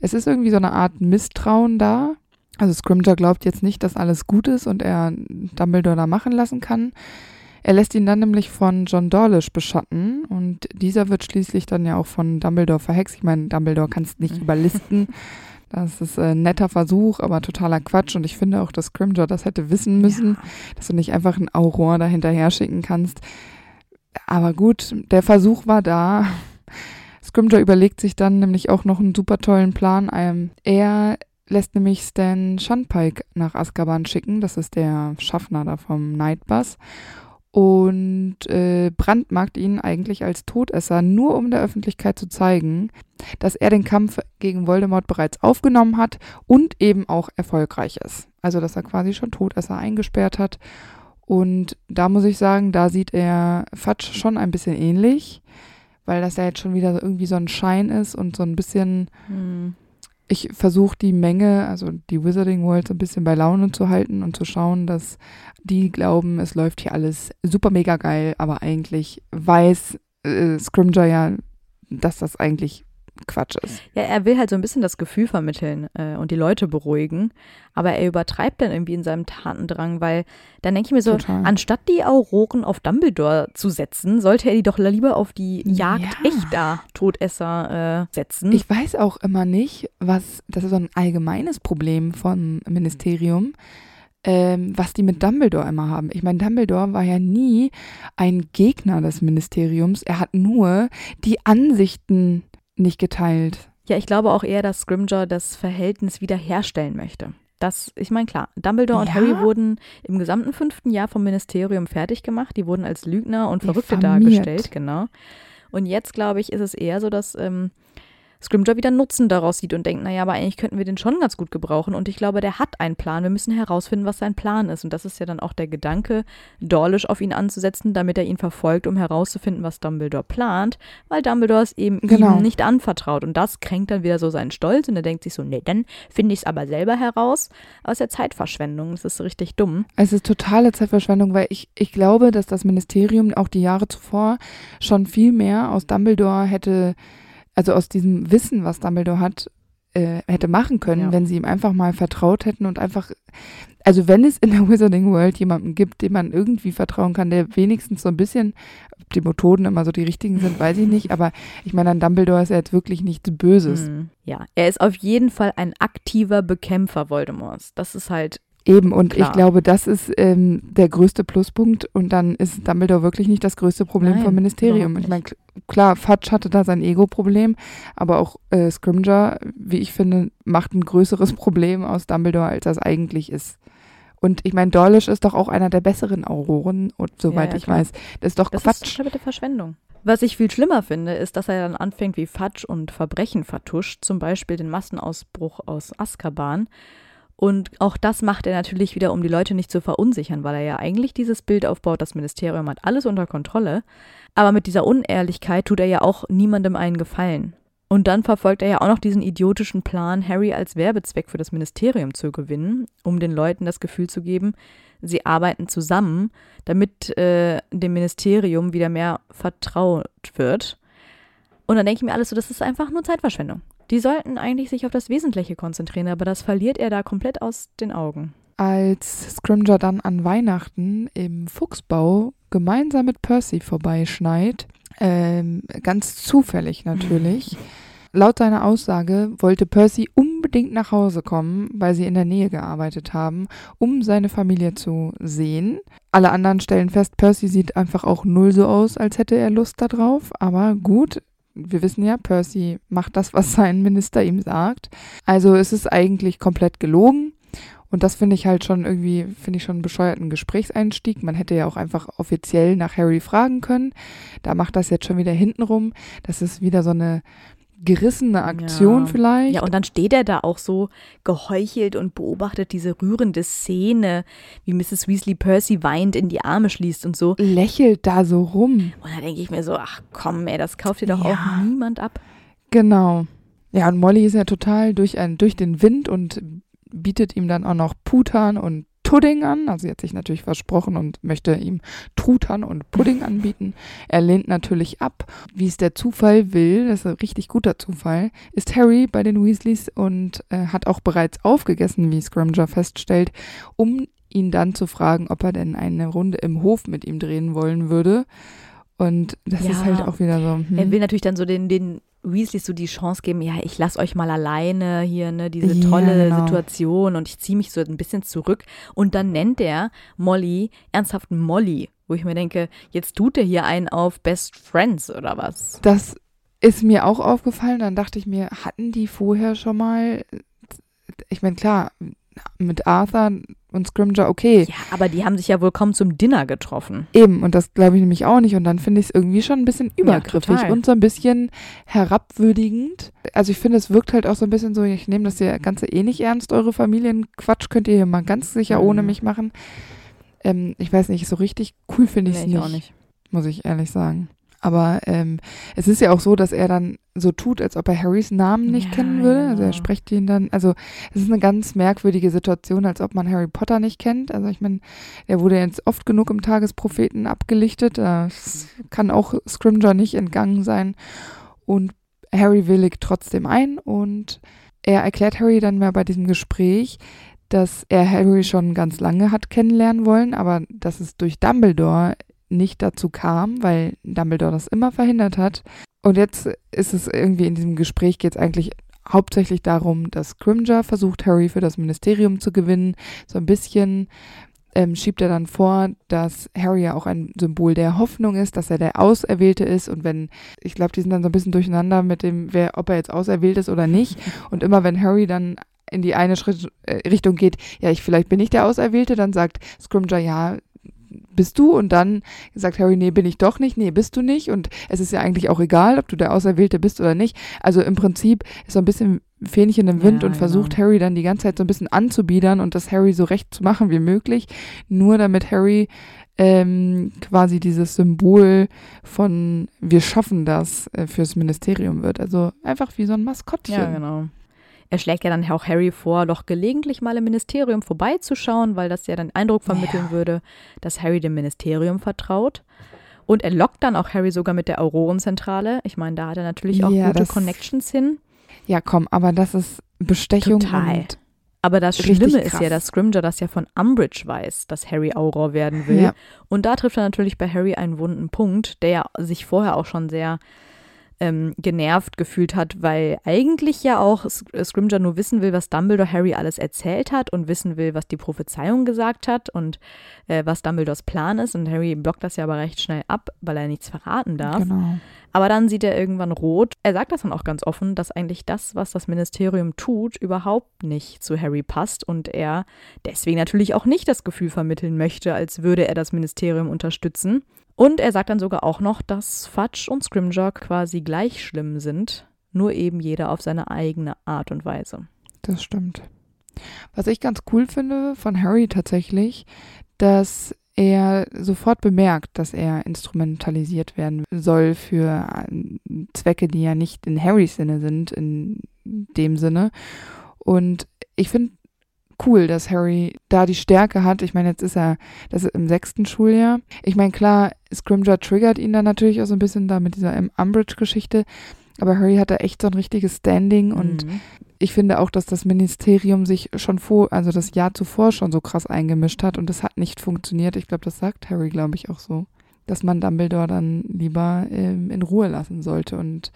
[SPEAKER 2] Es ist irgendwie so eine Art Misstrauen da. Also Scrimger glaubt jetzt nicht, dass alles gut ist und er Dumbledore da machen lassen kann. Er lässt ihn dann nämlich von John Dawlish beschatten und dieser wird schließlich dann ja auch von Dumbledore verhext. Ich meine, Dumbledore kannst nicht überlisten. Das ist ein netter Versuch, aber totaler Quatsch. Und ich finde auch, dass Scrimger das hätte wissen müssen, ja. dass du nicht einfach ein Auror dahinterher schicken kannst. Aber gut, der Versuch war da. Scrimger überlegt sich dann nämlich auch noch einen super tollen Plan. Ähm, er lässt nämlich Stan Shunpike nach Azkaban schicken. Das ist der Schaffner da vom Nightbus und äh, brandmarkt ihn eigentlich als Todesser, nur um der Öffentlichkeit zu zeigen, dass er den Kampf gegen Voldemort bereits aufgenommen hat und eben auch erfolgreich ist. Also dass er quasi schon Todesser eingesperrt hat. Und da muss ich sagen, da sieht er Fatsch schon ein bisschen ähnlich, weil das ja jetzt schon wieder irgendwie so ein Schein ist und so ein bisschen hm ich versuche die Menge, also die Wizarding World ein bisschen bei Laune zu halten und zu schauen, dass die glauben, es läuft hier alles super mega geil, aber eigentlich weiß äh, Scrimger ja, dass das eigentlich Quatsch ist.
[SPEAKER 1] Ja, er will halt so ein bisschen das Gefühl vermitteln äh, und die Leute beruhigen, aber er übertreibt dann irgendwie in seinem Tatendrang, weil dann denke ich mir so, Total. anstatt die Auroren auf Dumbledore zu setzen, sollte er die doch lieber auf die Jagd ja. echter Todesser äh, setzen.
[SPEAKER 2] Ich weiß auch immer nicht, was, das ist so ein allgemeines Problem vom Ministerium, ähm, was die mit Dumbledore immer haben. Ich meine, Dumbledore war ja nie ein Gegner des Ministeriums. Er hat nur die Ansichten nicht geteilt.
[SPEAKER 1] Ja, ich glaube auch eher, dass Scrimger das Verhältnis wiederherstellen möchte. Das, ich meine, klar, Dumbledore und Harry wurden im gesamten fünften Jahr vom Ministerium fertig gemacht. Die wurden als Lügner und Verrückte dargestellt, genau. Und jetzt, glaube ich, ist es eher so, dass ähm, Scrimger wieder Nutzen daraus sieht und denkt, naja, aber eigentlich könnten wir den schon ganz gut gebrauchen. Und ich glaube, der hat einen Plan. Wir müssen herausfinden, was sein Plan ist. Und das ist ja dann auch der Gedanke, Dawlish auf ihn anzusetzen, damit er ihn verfolgt, um herauszufinden, was Dumbledore plant, weil Dumbledore es eben genau. ihm nicht anvertraut. Und das kränkt dann wieder so seinen Stolz und er denkt sich so, nee, dann finde ich es aber selber heraus. Aus der Zeitverschwendung. Das ist richtig dumm.
[SPEAKER 2] Es ist totale Zeitverschwendung, weil ich, ich glaube, dass das Ministerium auch die Jahre zuvor schon viel mehr aus Dumbledore hätte also aus diesem Wissen, was Dumbledore hat, äh, hätte machen können, ja. wenn sie ihm einfach mal vertraut hätten und einfach, also wenn es in der Wizarding World jemanden gibt, dem man irgendwie vertrauen kann, der wenigstens so ein bisschen, ob die Methoden immer so die richtigen sind, weiß ich nicht, aber ich meine, an Dumbledore ist er jetzt wirklich nichts Böses. Mhm.
[SPEAKER 1] Ja, er ist auf jeden Fall ein aktiver Bekämpfer Voldemorts. Das ist halt
[SPEAKER 2] Eben, und Klar. ich glaube, das ist ähm, der größte Pluspunkt. Und dann ist Dumbledore wirklich nicht das größte Problem Nein, vom Ministerium. Ich meine, klar, Fudge hatte da sein Ego-Problem, aber auch äh, Scrimger, wie ich finde, macht ein größeres Problem aus Dumbledore, als das eigentlich ist. Und ich meine, Dawlish ist doch auch einer der besseren Auroren, und soweit ja, ja, ich weiß. Das ist doch
[SPEAKER 1] das
[SPEAKER 2] Quatsch.
[SPEAKER 1] Das ist bitte Verschwendung. Was ich viel schlimmer finde, ist, dass er dann anfängt, wie Fudge und Verbrechen vertuscht, zum Beispiel den Massenausbruch aus Azkaban und auch das macht er natürlich wieder, um die Leute nicht zu verunsichern, weil er ja eigentlich dieses Bild aufbaut, das Ministerium hat alles unter Kontrolle. Aber mit dieser Unehrlichkeit tut er ja auch niemandem einen Gefallen. Und dann verfolgt er ja auch noch diesen idiotischen Plan, Harry als Werbezweck für das Ministerium zu gewinnen, um den Leuten das Gefühl zu geben, sie arbeiten zusammen, damit äh, dem Ministerium wieder mehr vertraut wird. Und dann denke ich mir alles so, das ist einfach nur Zeitverschwendung. Die sollten eigentlich sich auf das Wesentliche konzentrieren, aber das verliert er da komplett aus den Augen.
[SPEAKER 2] Als Scrimger dann an Weihnachten im Fuchsbau gemeinsam mit Percy vorbeischneit, ähm, ganz zufällig natürlich, Laut seiner Aussage wollte Percy unbedingt nach Hause kommen, weil sie in der Nähe gearbeitet haben, um seine Familie zu sehen. Alle anderen stellen fest, Percy sieht einfach auch null so aus, als hätte er Lust darauf. Aber gut, wir wissen ja, Percy macht das, was sein Minister ihm sagt. Also es ist eigentlich komplett gelogen. Und das finde ich halt schon irgendwie, finde ich schon einen bescheuerten Gesprächseinstieg. Man hätte ja auch einfach offiziell nach Harry fragen können. Da macht das jetzt schon wieder hintenrum. Das ist wieder so eine gerissene Aktion
[SPEAKER 1] ja.
[SPEAKER 2] vielleicht.
[SPEAKER 1] Ja, und dann steht er da auch so geheuchelt und beobachtet diese rührende Szene, wie Mrs. Weasley Percy weint in die Arme schließt und so.
[SPEAKER 2] Lächelt da so rum.
[SPEAKER 1] Und da denke ich mir so, ach komm, ey, das kauft dir doch ja. auch niemand ab.
[SPEAKER 2] Genau. Ja, und Molly ist ja total durch, ein, durch den Wind und bietet ihm dann auch noch Putan und Pudding an. Also sie hat sich natürlich versprochen und möchte ihm Truthahn und Pudding anbieten. Er lehnt natürlich ab. Wie es der Zufall will, das ist ein richtig guter Zufall, ist Harry bei den Weasleys und äh, hat auch bereits aufgegessen, wie Scrumger feststellt, um ihn dann zu fragen, ob er denn eine Runde im Hof mit ihm drehen wollen würde. Und das ja, ist halt auch wieder so.
[SPEAKER 1] Hm. Er will natürlich dann so den, den Weasleys so die Chance geben, ja, ich lasse euch mal alleine hier, ne, diese tolle ja, genau. Situation und ich ziehe mich so ein bisschen zurück. Und dann nennt er Molly ernsthaft Molly, wo ich mir denke, jetzt tut er hier einen auf Best Friends oder was?
[SPEAKER 2] Das ist mir auch aufgefallen. Dann dachte ich mir, hatten die vorher schon mal, ich meine, klar, mit Arthur und Scrimger, okay.
[SPEAKER 1] Ja, aber die haben sich ja wohl kaum zum Dinner getroffen.
[SPEAKER 2] Eben, und das glaube ich nämlich auch nicht. Und dann finde ich es irgendwie schon ein bisschen übergriffig ja, und so ein bisschen herabwürdigend. Also ich finde, es wirkt halt auch so ein bisschen so, ich nehme das ja Ganze eh nicht ernst, eure Familienquatsch könnt ihr hier mal ganz sicher mhm. ohne mich machen. Ähm, ich weiß nicht, so richtig cool finde ich es nee, nicht, nicht. Muss ich ehrlich sagen. Aber ähm, es ist ja auch so, dass er dann so tut, als ob er Harrys Namen nicht ja, kennen würde. Also er genau. spricht ihn dann, also es ist eine ganz merkwürdige Situation, als ob man Harry Potter nicht kennt. Also ich meine, er wurde jetzt oft genug im Tagespropheten abgelichtet. Das kann auch Scrimger nicht entgangen sein. Und Harry willigt trotzdem ein und er erklärt Harry dann mal bei diesem Gespräch, dass er Harry schon ganz lange hat kennenlernen wollen, aber dass es durch Dumbledore nicht dazu kam, weil Dumbledore das immer verhindert hat. Und jetzt ist es irgendwie in diesem Gespräch geht es eigentlich hauptsächlich darum, dass Scrimger versucht, Harry für das Ministerium zu gewinnen. So ein bisschen ähm, schiebt er dann vor, dass Harry ja auch ein Symbol der Hoffnung ist, dass er der Auserwählte ist. Und wenn, ich glaube, die sind dann so ein bisschen durcheinander mit dem, wer, ob er jetzt auserwählt ist oder nicht. Und immer wenn Harry dann in die eine Schritt, äh, Richtung geht, ja, ich vielleicht bin ich der Auserwählte, dann sagt Scrimger, ja, bist du? Und dann sagt Harry, nee, bin ich doch nicht, nee, bist du nicht. Und es ist ja eigentlich auch egal, ob du der Auserwählte bist oder nicht. Also im Prinzip ist so ein bisschen Fähnchen im Wind ja, und versucht genau. Harry dann die ganze Zeit so ein bisschen anzubiedern und das Harry so recht zu machen wie möglich. Nur damit Harry ähm, quasi dieses Symbol von wir schaffen das äh, fürs Ministerium wird. Also einfach wie so ein Maskottchen.
[SPEAKER 1] Ja, genau. Er schlägt ja dann auch Harry vor, doch gelegentlich mal im Ministerium vorbeizuschauen, weil das ja dann Eindruck vermitteln ja. würde, dass Harry dem Ministerium vertraut. Und er lockt dann auch Harry sogar mit der Aurorenzentrale. Ich meine, da hat er natürlich auch ja, gute Connections hin.
[SPEAKER 2] Ja, komm, aber das ist Bestechung.
[SPEAKER 1] Total. aber das Schlimme ist ja, dass Scrimger das ja von Umbridge weiß, dass Harry Auror werden will. Ja. Und da trifft er natürlich bei Harry einen wunden Punkt, der ja sich vorher auch schon sehr ähm, genervt gefühlt hat, weil eigentlich ja auch Scrimger nur wissen will, was Dumbledore Harry alles erzählt hat und wissen will, was die Prophezeiung gesagt hat und äh, was Dumbledores Plan ist. Und Harry blockt das ja aber recht schnell ab, weil er nichts verraten darf. Genau. Aber dann sieht er irgendwann rot. Er sagt das dann auch ganz offen, dass eigentlich das, was das Ministerium tut, überhaupt nicht zu Harry passt und er deswegen natürlich auch nicht das Gefühl vermitteln möchte, als würde er das Ministerium unterstützen. Und er sagt dann sogar auch noch, dass Fudge und Scrimger quasi gleich schlimm sind, nur eben jeder auf seine eigene Art und Weise.
[SPEAKER 2] Das stimmt. Was ich ganz cool finde von Harry tatsächlich, dass er sofort bemerkt, dass er instrumentalisiert werden soll für äh, Zwecke, die ja nicht in Harrys Sinne sind, in dem Sinne. Und ich finde cool, dass Harry da die Stärke hat. Ich meine, jetzt ist er das ist im sechsten Schuljahr. Ich meine, klar, Scrimger triggert ihn dann natürlich auch so ein bisschen da mit dieser Umbridge-Geschichte. Aber Harry hat da echt so ein richtiges Standing und mhm. ich finde auch, dass das Ministerium sich schon vor, also das Jahr zuvor schon so krass eingemischt hat und das hat nicht funktioniert. Ich glaube, das sagt Harry, glaube ich, auch so, dass man Dumbledore dann lieber ähm, in Ruhe lassen sollte und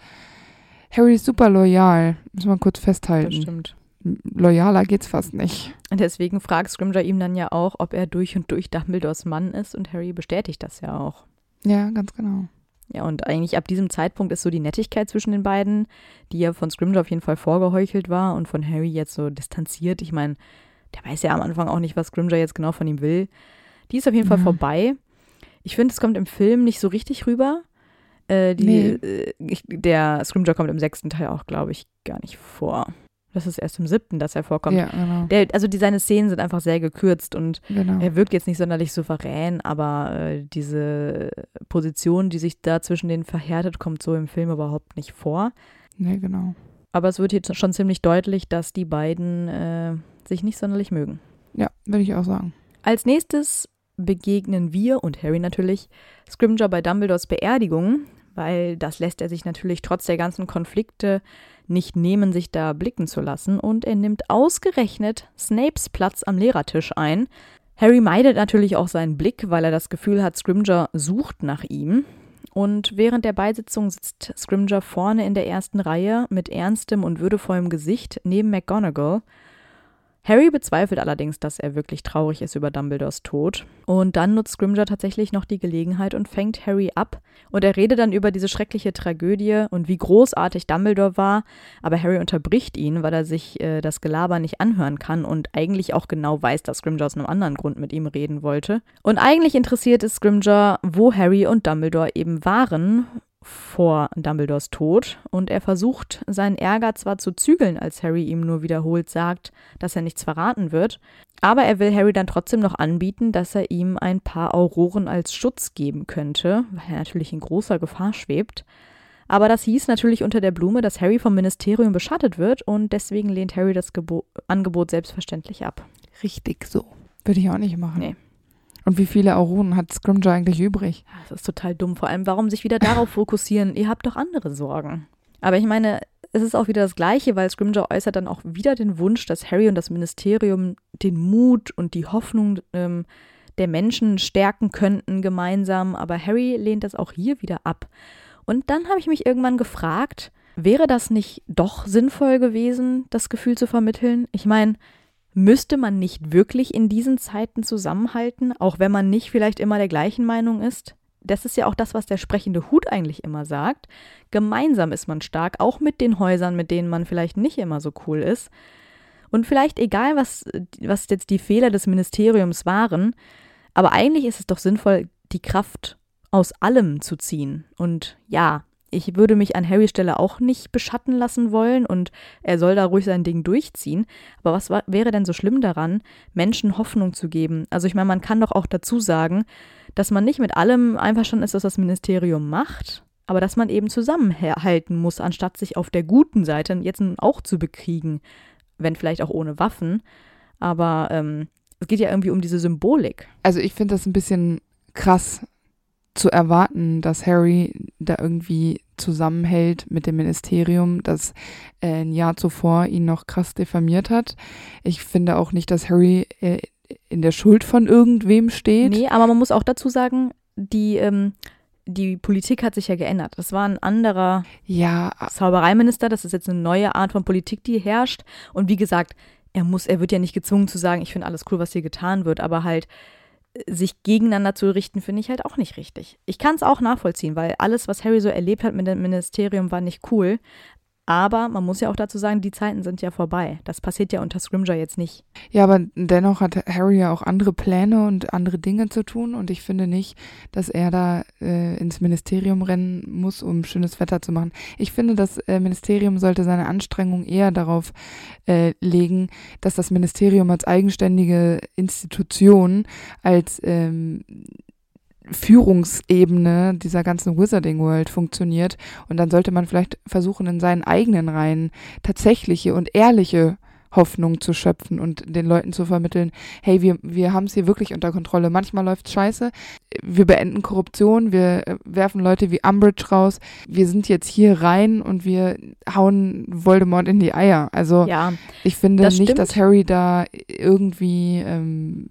[SPEAKER 2] Harry ist super loyal, muss man kurz festhalten. Das
[SPEAKER 1] stimmt
[SPEAKER 2] loyaler geht's fast nicht.
[SPEAKER 1] Und deswegen fragt Scrimger ihm dann ja auch, ob er durch und durch Dumbledores Mann ist und Harry bestätigt das ja auch.
[SPEAKER 2] Ja, ganz genau.
[SPEAKER 1] Ja, und eigentlich ab diesem Zeitpunkt ist so die Nettigkeit zwischen den beiden, die ja von Scrimger auf jeden Fall vorgeheuchelt war und von Harry jetzt so distanziert. Ich meine, der weiß ja am Anfang auch nicht, was Scrimger jetzt genau von ihm will. Die ist auf jeden mhm. Fall vorbei. Ich finde, es kommt im Film nicht so richtig rüber. Äh, die, nee. äh, ich, der Scrimger kommt im sechsten Teil auch, glaube ich, gar nicht vor. Das ist erst im siebten, dass er vorkommt. Ja, genau. Der, also die, seine Szenen sind einfach sehr gekürzt und genau. er wirkt jetzt nicht sonderlich souverän, aber äh, diese Position, die sich da zwischen denen verhärtet, kommt so im Film überhaupt nicht vor.
[SPEAKER 2] Nee, genau.
[SPEAKER 1] Aber es wird jetzt schon ziemlich deutlich, dass die beiden äh, sich nicht sonderlich mögen.
[SPEAKER 2] Ja, würde ich auch sagen.
[SPEAKER 1] Als nächstes begegnen wir und Harry natürlich Scrimger bei Dumbledores Beerdigung, weil das lässt er sich natürlich trotz der ganzen Konflikte nicht nehmen, sich da blicken zu lassen, und er nimmt ausgerechnet Snapes Platz am Lehrertisch ein. Harry meidet natürlich auch seinen Blick, weil er das Gefühl hat, Scrimger sucht nach ihm. Und während der Beisitzung sitzt Scrimger vorne in der ersten Reihe mit ernstem und würdevollem Gesicht neben McGonagall Harry bezweifelt allerdings, dass er wirklich traurig ist über Dumbledores Tod. Und dann nutzt Scrimger tatsächlich noch die Gelegenheit und fängt Harry ab. Und er redet dann über diese schreckliche Tragödie und wie großartig Dumbledore war. Aber Harry unterbricht ihn, weil er sich äh, das Gelaber nicht anhören kann und eigentlich auch genau weiß, dass Scrimger aus einem anderen Grund mit ihm reden wollte. Und eigentlich interessiert es Scrimger, wo Harry und Dumbledore eben waren vor Dumbledores Tod und er versucht, seinen Ärger zwar zu zügeln, als Harry ihm nur wiederholt sagt, dass er nichts verraten wird, aber er will Harry dann trotzdem noch anbieten, dass er ihm ein paar Auroren als Schutz geben könnte, weil er natürlich in großer Gefahr schwebt. Aber das hieß natürlich unter der Blume, dass Harry vom Ministerium beschattet wird und deswegen lehnt Harry das Gebo Angebot selbstverständlich ab.
[SPEAKER 2] Richtig so. Würde ich auch nicht machen. Nee. Und wie viele Auroren hat Scrimger eigentlich übrig?
[SPEAKER 1] Das ist total dumm. Vor allem, warum sich wieder darauf fokussieren? Ihr habt doch andere Sorgen. Aber ich meine, es ist auch wieder das Gleiche, weil Scrimger äußert dann auch wieder den Wunsch, dass Harry und das Ministerium den Mut und die Hoffnung ähm, der Menschen stärken könnten gemeinsam. Aber Harry lehnt das auch hier wieder ab. Und dann habe ich mich irgendwann gefragt, wäre das nicht doch sinnvoll gewesen, das Gefühl zu vermitteln? Ich meine, Müsste man nicht wirklich in diesen Zeiten zusammenhalten, auch wenn man nicht vielleicht immer der gleichen Meinung ist? Das ist ja auch das, was der sprechende Hut eigentlich immer sagt. Gemeinsam ist man stark, auch mit den Häusern, mit denen man vielleicht nicht immer so cool ist. Und vielleicht egal, was, was jetzt die Fehler des Ministeriums waren, aber eigentlich ist es doch sinnvoll, die Kraft aus allem zu ziehen. Und ja, ich würde mich an Harrys Stelle auch nicht beschatten lassen wollen und er soll da ruhig sein Ding durchziehen. Aber was war, wäre denn so schlimm daran, Menschen Hoffnung zu geben? Also ich meine, man kann doch auch dazu sagen, dass man nicht mit allem einverstanden ist, was das Ministerium macht, aber dass man eben zusammenhalten muss, anstatt sich auf der guten Seite jetzt auch zu bekriegen, wenn vielleicht auch ohne Waffen. Aber ähm, es geht ja irgendwie um diese Symbolik.
[SPEAKER 2] Also ich finde das ein bisschen krass, zu erwarten, dass Harry da irgendwie zusammenhält mit dem Ministerium, das äh, ein Jahr zuvor ihn noch krass diffamiert hat. Ich finde auch nicht, dass Harry äh, in der Schuld von irgendwem steht.
[SPEAKER 1] Nee, aber man muss auch dazu sagen, die, ähm, die Politik hat sich ja geändert. Das war ein anderer
[SPEAKER 2] ja.
[SPEAKER 1] Zaubereiminister. Das ist jetzt eine neue Art von Politik, die herrscht. Und wie gesagt, er muss, er wird ja nicht gezwungen zu sagen, ich finde alles cool, was hier getan wird, aber halt sich gegeneinander zu richten, finde ich halt auch nicht richtig. Ich kann es auch nachvollziehen, weil alles, was Harry so erlebt hat mit dem Ministerium, war nicht cool. Aber man muss ja auch dazu sagen, die Zeiten sind ja vorbei. Das passiert ja unter Scrimger jetzt nicht.
[SPEAKER 2] Ja, aber dennoch hat Harry ja auch andere Pläne und andere Dinge zu tun. Und ich finde nicht, dass er da äh, ins Ministerium rennen muss, um schönes Wetter zu machen. Ich finde, das äh, Ministerium sollte seine Anstrengung eher darauf äh, legen, dass das Ministerium als eigenständige Institution, als ähm, Führungsebene dieser ganzen Wizarding World funktioniert. Und dann sollte man vielleicht versuchen, in seinen eigenen Reihen tatsächliche und ehrliche Hoffnung zu schöpfen und den Leuten zu vermitteln, hey, wir, wir haben es hier wirklich unter Kontrolle. Manchmal läuft es scheiße. Wir beenden Korruption, wir äh, werfen Leute wie Umbridge raus. Wir sind jetzt hier rein und wir hauen Voldemort in die Eier. Also ja, ich finde das nicht, dass Harry da irgendwie ähm,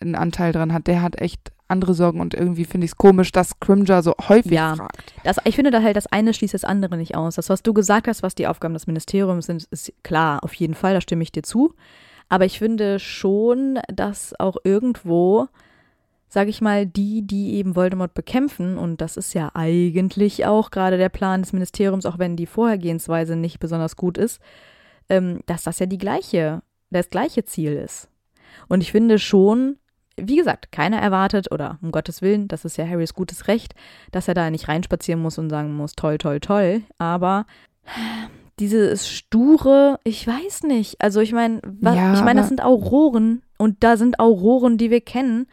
[SPEAKER 2] einen Anteil dran hat. Der hat echt andere Sorgen und irgendwie finde ich es komisch, dass Crimger so häufig ja, fragt.
[SPEAKER 1] Das, ich finde da halt, das eine schließt das andere nicht aus. Das, was du gesagt hast, was die Aufgaben des Ministeriums sind, ist klar, auf jeden Fall, da stimme ich dir zu. Aber ich finde schon, dass auch irgendwo sage ich mal, die, die eben Voldemort bekämpfen, und das ist ja eigentlich auch gerade der Plan des Ministeriums, auch wenn die Vorhergehensweise nicht besonders gut ist, ähm, dass das ja die gleiche, das gleiche Ziel ist. Und ich finde schon, wie gesagt, keiner erwartet, oder um Gottes Willen, das ist ja Harrys gutes Recht, dass er da nicht reinspazieren muss und sagen muss, toll, toll, toll. Aber dieses sture, ich weiß nicht. Also ich meine, ja, ich meine, das sind Auroren und da sind Auroren, die wir kennen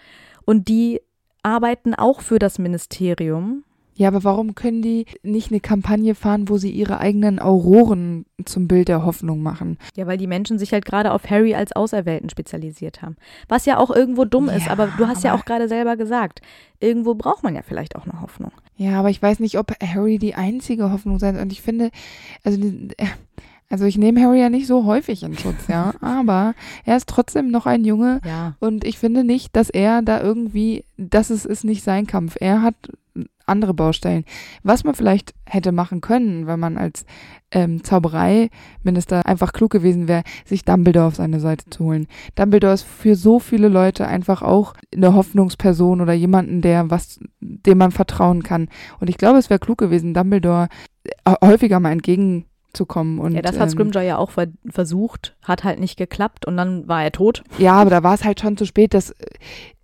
[SPEAKER 1] und die arbeiten auch für das Ministerium.
[SPEAKER 2] Ja, aber warum können die nicht eine Kampagne fahren, wo sie ihre eigenen Auroren zum Bild der Hoffnung machen?
[SPEAKER 1] Ja, weil die Menschen sich halt gerade auf Harry als Auserwählten spezialisiert haben. Was ja auch irgendwo dumm ja, ist, aber du hast aber ja auch gerade selber gesagt, irgendwo braucht man ja vielleicht auch eine Hoffnung.
[SPEAKER 2] Ja, aber ich weiß nicht, ob Harry die einzige Hoffnung sein soll. Und ich finde, also also ich nehme Harry ja nicht so häufig in Schutz, ja, aber er ist trotzdem noch ein Junge
[SPEAKER 1] ja.
[SPEAKER 2] und ich finde nicht, dass er da irgendwie, das ist, ist nicht sein Kampf. Er hat andere Baustellen. Was man vielleicht hätte machen können, wenn man als ähm, Zaubereiminister einfach klug gewesen wäre, sich Dumbledore auf seine Seite zu holen. Dumbledore ist für so viele Leute einfach auch eine Hoffnungsperson oder jemanden, der was, dem man vertrauen kann. Und ich glaube, es wäre klug gewesen, Dumbledore äh, häufiger mal entgegenzukommen. Und,
[SPEAKER 1] ja, das hat ähm, Scrimgeour ja auch versucht, hat halt nicht geklappt und dann war er tot.
[SPEAKER 2] Ja, aber da war es halt schon zu spät. dass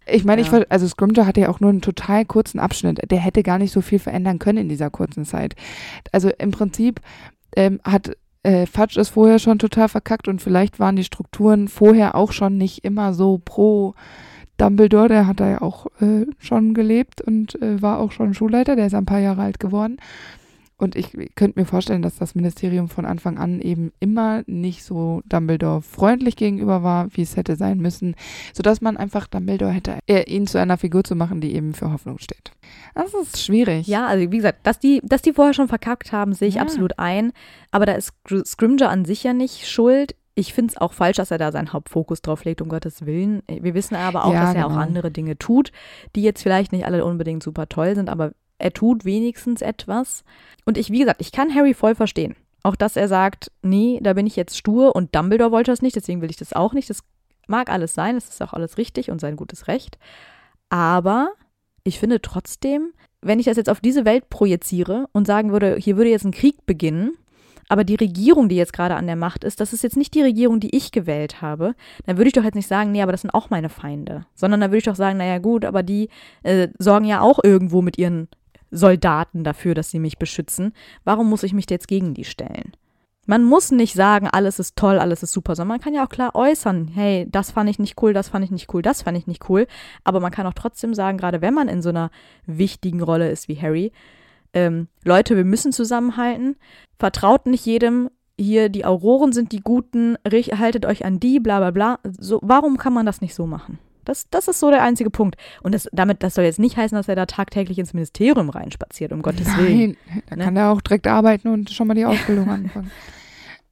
[SPEAKER 2] ich meine, ja. ich also Scrimgeour hatte ja auch nur einen total kurzen Abschnitt. Der hätte gar nicht so viel verändern können in dieser kurzen Zeit. Also im Prinzip ähm, hat äh, Fudge es vorher schon total verkackt und vielleicht waren die Strukturen vorher auch schon nicht immer so pro Dumbledore. Der hat da ja auch äh, schon gelebt und äh, war auch schon Schulleiter. Der ist ein paar Jahre alt geworden. Und ich könnte mir vorstellen, dass das Ministerium von Anfang an eben immer nicht so Dumbledore freundlich gegenüber war, wie es hätte sein müssen, sodass man einfach Dumbledore hätte, äh, ihn zu einer Figur zu machen, die eben für Hoffnung steht. Das ist schwierig.
[SPEAKER 1] Ja, also wie gesagt, dass die, dass die vorher schon verkackt haben, sehe ich ja. absolut ein. Aber da ist Scrimger an sich ja nicht schuld. Ich finde es auch falsch, dass er da seinen Hauptfokus drauf legt, um Gottes Willen. Wir wissen aber auch, ja, dass er genau. auch andere Dinge tut, die jetzt vielleicht nicht alle unbedingt super toll sind, aber er tut wenigstens etwas. Und ich, wie gesagt, ich kann Harry voll verstehen. Auch dass er sagt, nee, da bin ich jetzt stur und Dumbledore wollte das nicht, deswegen will ich das auch nicht. Das mag alles sein, das ist auch alles richtig und sein gutes Recht. Aber ich finde trotzdem, wenn ich das jetzt auf diese Welt projiziere und sagen würde, hier würde jetzt ein Krieg beginnen, aber die Regierung, die jetzt gerade an der Macht ist, das ist jetzt nicht die Regierung, die ich gewählt habe, dann würde ich doch jetzt nicht sagen, nee, aber das sind auch meine Feinde. Sondern dann würde ich doch sagen, naja gut, aber die äh, sorgen ja auch irgendwo mit ihren Soldaten dafür, dass sie mich beschützen. Warum muss ich mich jetzt gegen die stellen? Man muss nicht sagen, alles ist toll, alles ist super, sondern man kann ja auch klar äußern, hey, das fand ich nicht cool, das fand ich nicht cool, das fand ich nicht cool. Aber man kann auch trotzdem sagen, gerade wenn man in so einer wichtigen Rolle ist wie Harry, ähm, Leute, wir müssen zusammenhalten, vertraut nicht jedem, hier die Auroren sind die Guten, haltet euch an die, bla bla bla. So, warum kann man das nicht so machen? Das, das ist so der einzige Punkt. Und das, damit, das soll jetzt nicht heißen, dass er da tagtäglich ins Ministerium reinspaziert, um Gottes Nein, Willen.
[SPEAKER 2] Nein, da ne? kann er auch direkt arbeiten und schon mal die Ausbildung anfangen.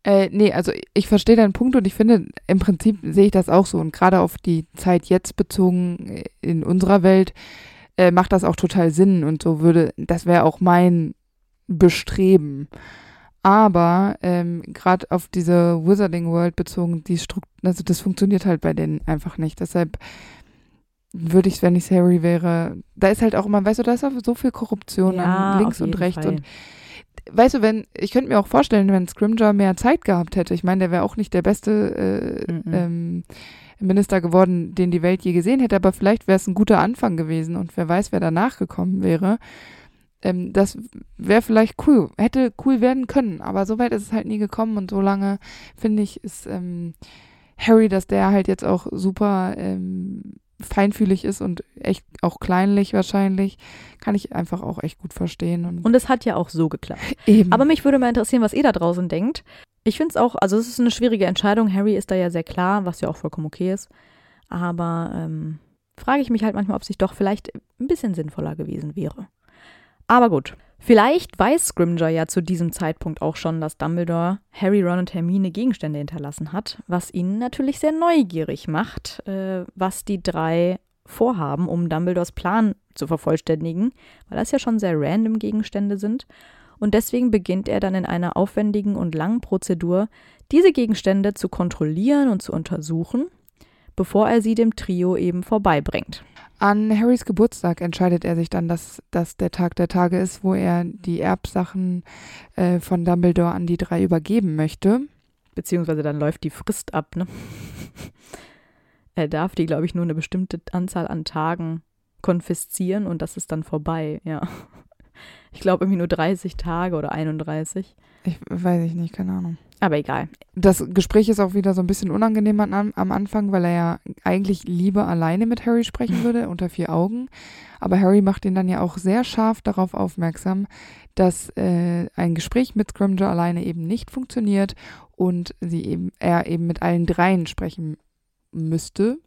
[SPEAKER 2] Äh, nee, also ich verstehe deinen Punkt und ich finde, im Prinzip sehe ich das auch so. Und gerade auf die Zeit jetzt bezogen äh, in unserer Welt äh, macht das auch total Sinn. Und so würde, das wäre auch mein Bestreben. Aber ähm, gerade auf diese Wizarding World bezogen, die Struktur, also das funktioniert halt bei denen einfach nicht. Deshalb würde ich, wenn ich Harry wäre, da ist halt auch immer, weißt du, da ist so viel Korruption ja, links und rechts Fall. und weißt du, wenn, ich könnte mir auch vorstellen, wenn Scrimger mehr Zeit gehabt hätte, ich meine, der wäre auch nicht der beste äh, mhm. ähm, Minister geworden, den die Welt je gesehen hätte, aber vielleicht wäre es ein guter Anfang gewesen und wer weiß, wer danach gekommen wäre ähm, das wäre vielleicht cool, hätte cool werden können, aber so weit ist es halt nie gekommen und so lange, finde ich, ist ähm, Harry, dass der halt jetzt auch super ähm, feinfühlig ist und echt auch kleinlich wahrscheinlich, kann ich einfach auch echt gut verstehen.
[SPEAKER 1] Und, und es hat ja auch so geklappt.
[SPEAKER 2] Eben.
[SPEAKER 1] Aber mich würde mal interessieren, was ihr da draußen denkt. Ich finde es auch, also es ist eine schwierige Entscheidung. Harry ist da ja sehr klar, was ja auch vollkommen okay ist. Aber ähm, frage ich mich halt manchmal, ob es sich doch vielleicht ein bisschen sinnvoller gewesen wäre. Aber gut. Vielleicht weiß Scrimger ja zu diesem Zeitpunkt auch schon, dass Dumbledore Harry, Ron und Hermine Gegenstände hinterlassen hat, was ihn natürlich sehr neugierig macht, äh, was die drei vorhaben, um Dumbledores Plan zu vervollständigen, weil das ja schon sehr random Gegenstände sind. Und deswegen beginnt er dann in einer aufwendigen und langen Prozedur, diese Gegenstände zu kontrollieren und zu untersuchen, bevor er sie dem Trio eben vorbeibringt.
[SPEAKER 2] An Harrys Geburtstag entscheidet er sich dann, dass das der Tag der Tage ist, wo er die Erbsachen äh, von Dumbledore an die drei übergeben möchte.
[SPEAKER 1] Beziehungsweise dann läuft die Frist ab, ne? er darf die, glaube ich, nur eine bestimmte Anzahl an Tagen konfiszieren und das ist dann vorbei, ja. Ich glaube irgendwie nur 30 Tage oder 31.
[SPEAKER 2] Ich weiß ich nicht, keine Ahnung.
[SPEAKER 1] Aber egal.
[SPEAKER 2] Das Gespräch ist auch wieder so ein bisschen unangenehm am, am Anfang, weil er ja eigentlich lieber alleine mit Harry sprechen würde, unter vier Augen. Aber Harry macht ihn dann ja auch sehr scharf darauf aufmerksam, dass äh, ein Gespräch mit Scrimger alleine eben nicht funktioniert und sie eben, er eben mit allen dreien sprechen müsste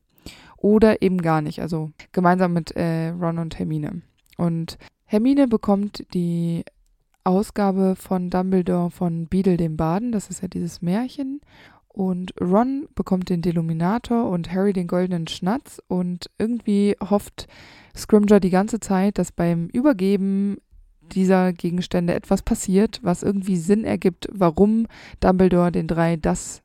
[SPEAKER 2] oder eben gar nicht. Also gemeinsam mit äh, Ron und Hermine. Und Hermine bekommt die Ausgabe von Dumbledore von Beadle dem Baden, das ist ja dieses Märchen. Und Ron bekommt den Deluminator und Harry den goldenen Schnatz. Und irgendwie hofft Scrimger die ganze Zeit, dass beim Übergeben dieser Gegenstände etwas passiert, was irgendwie Sinn ergibt, warum Dumbledore den drei das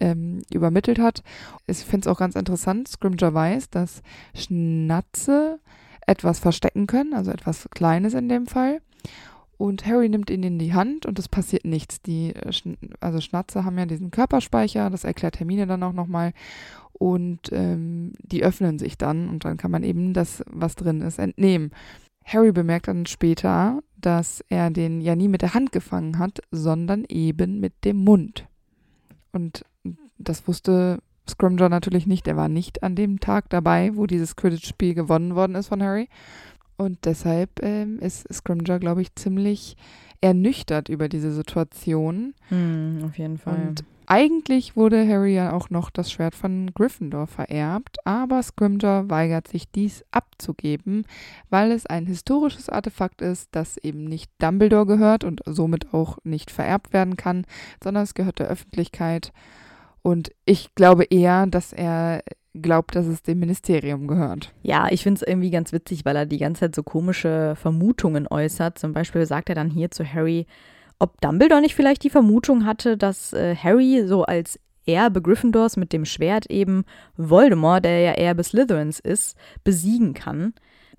[SPEAKER 2] ähm, übermittelt hat. Ich finde es auch ganz interessant, Scrimger weiß, dass Schnatze etwas verstecken können, also etwas Kleines in dem Fall. Und Harry nimmt ihn in die Hand und es passiert nichts. Die äh, also Schnatze haben ja diesen Körperspeicher, das erklärt Hermine dann auch nochmal. Und ähm, die öffnen sich dann und dann kann man eben das, was drin ist, entnehmen. Harry bemerkt dann später, dass er den ja nie mit der Hand gefangen hat, sondern eben mit dem Mund. Und das wusste Scrimger natürlich nicht. Er war nicht an dem Tag dabei, wo dieses Quidditch-Spiel gewonnen worden ist von Harry. Und deshalb ähm, ist Scrimger, glaube ich, ziemlich ernüchtert über diese Situation.
[SPEAKER 1] Mm, auf jeden Fall.
[SPEAKER 2] Und eigentlich wurde Harry ja auch noch das Schwert von Gryffindor vererbt, aber Scrimger weigert sich dies abzugeben, weil es ein historisches Artefakt ist, das eben nicht Dumbledore gehört und somit auch nicht vererbt werden kann, sondern es gehört der Öffentlichkeit. Und ich glaube eher, dass er glaubt, dass es dem Ministerium gehört.
[SPEAKER 1] Ja, ich finde es irgendwie ganz witzig, weil er die ganze Zeit so komische Vermutungen äußert. Zum Beispiel sagt er dann hier zu Harry, ob Dumbledore nicht vielleicht die Vermutung hatte, dass äh, Harry so als Erbe Gryffindors mit dem Schwert eben Voldemort, der ja Erbe Slytherins ist, besiegen kann.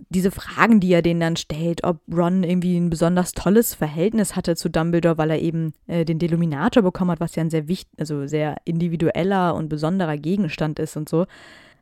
[SPEAKER 1] Diese Fragen, die er denen dann stellt, ob Ron irgendwie ein besonders tolles Verhältnis hatte zu Dumbledore, weil er eben äh, den Deluminator bekommen hat, was ja ein sehr wichtig, also sehr individueller und besonderer Gegenstand ist und so.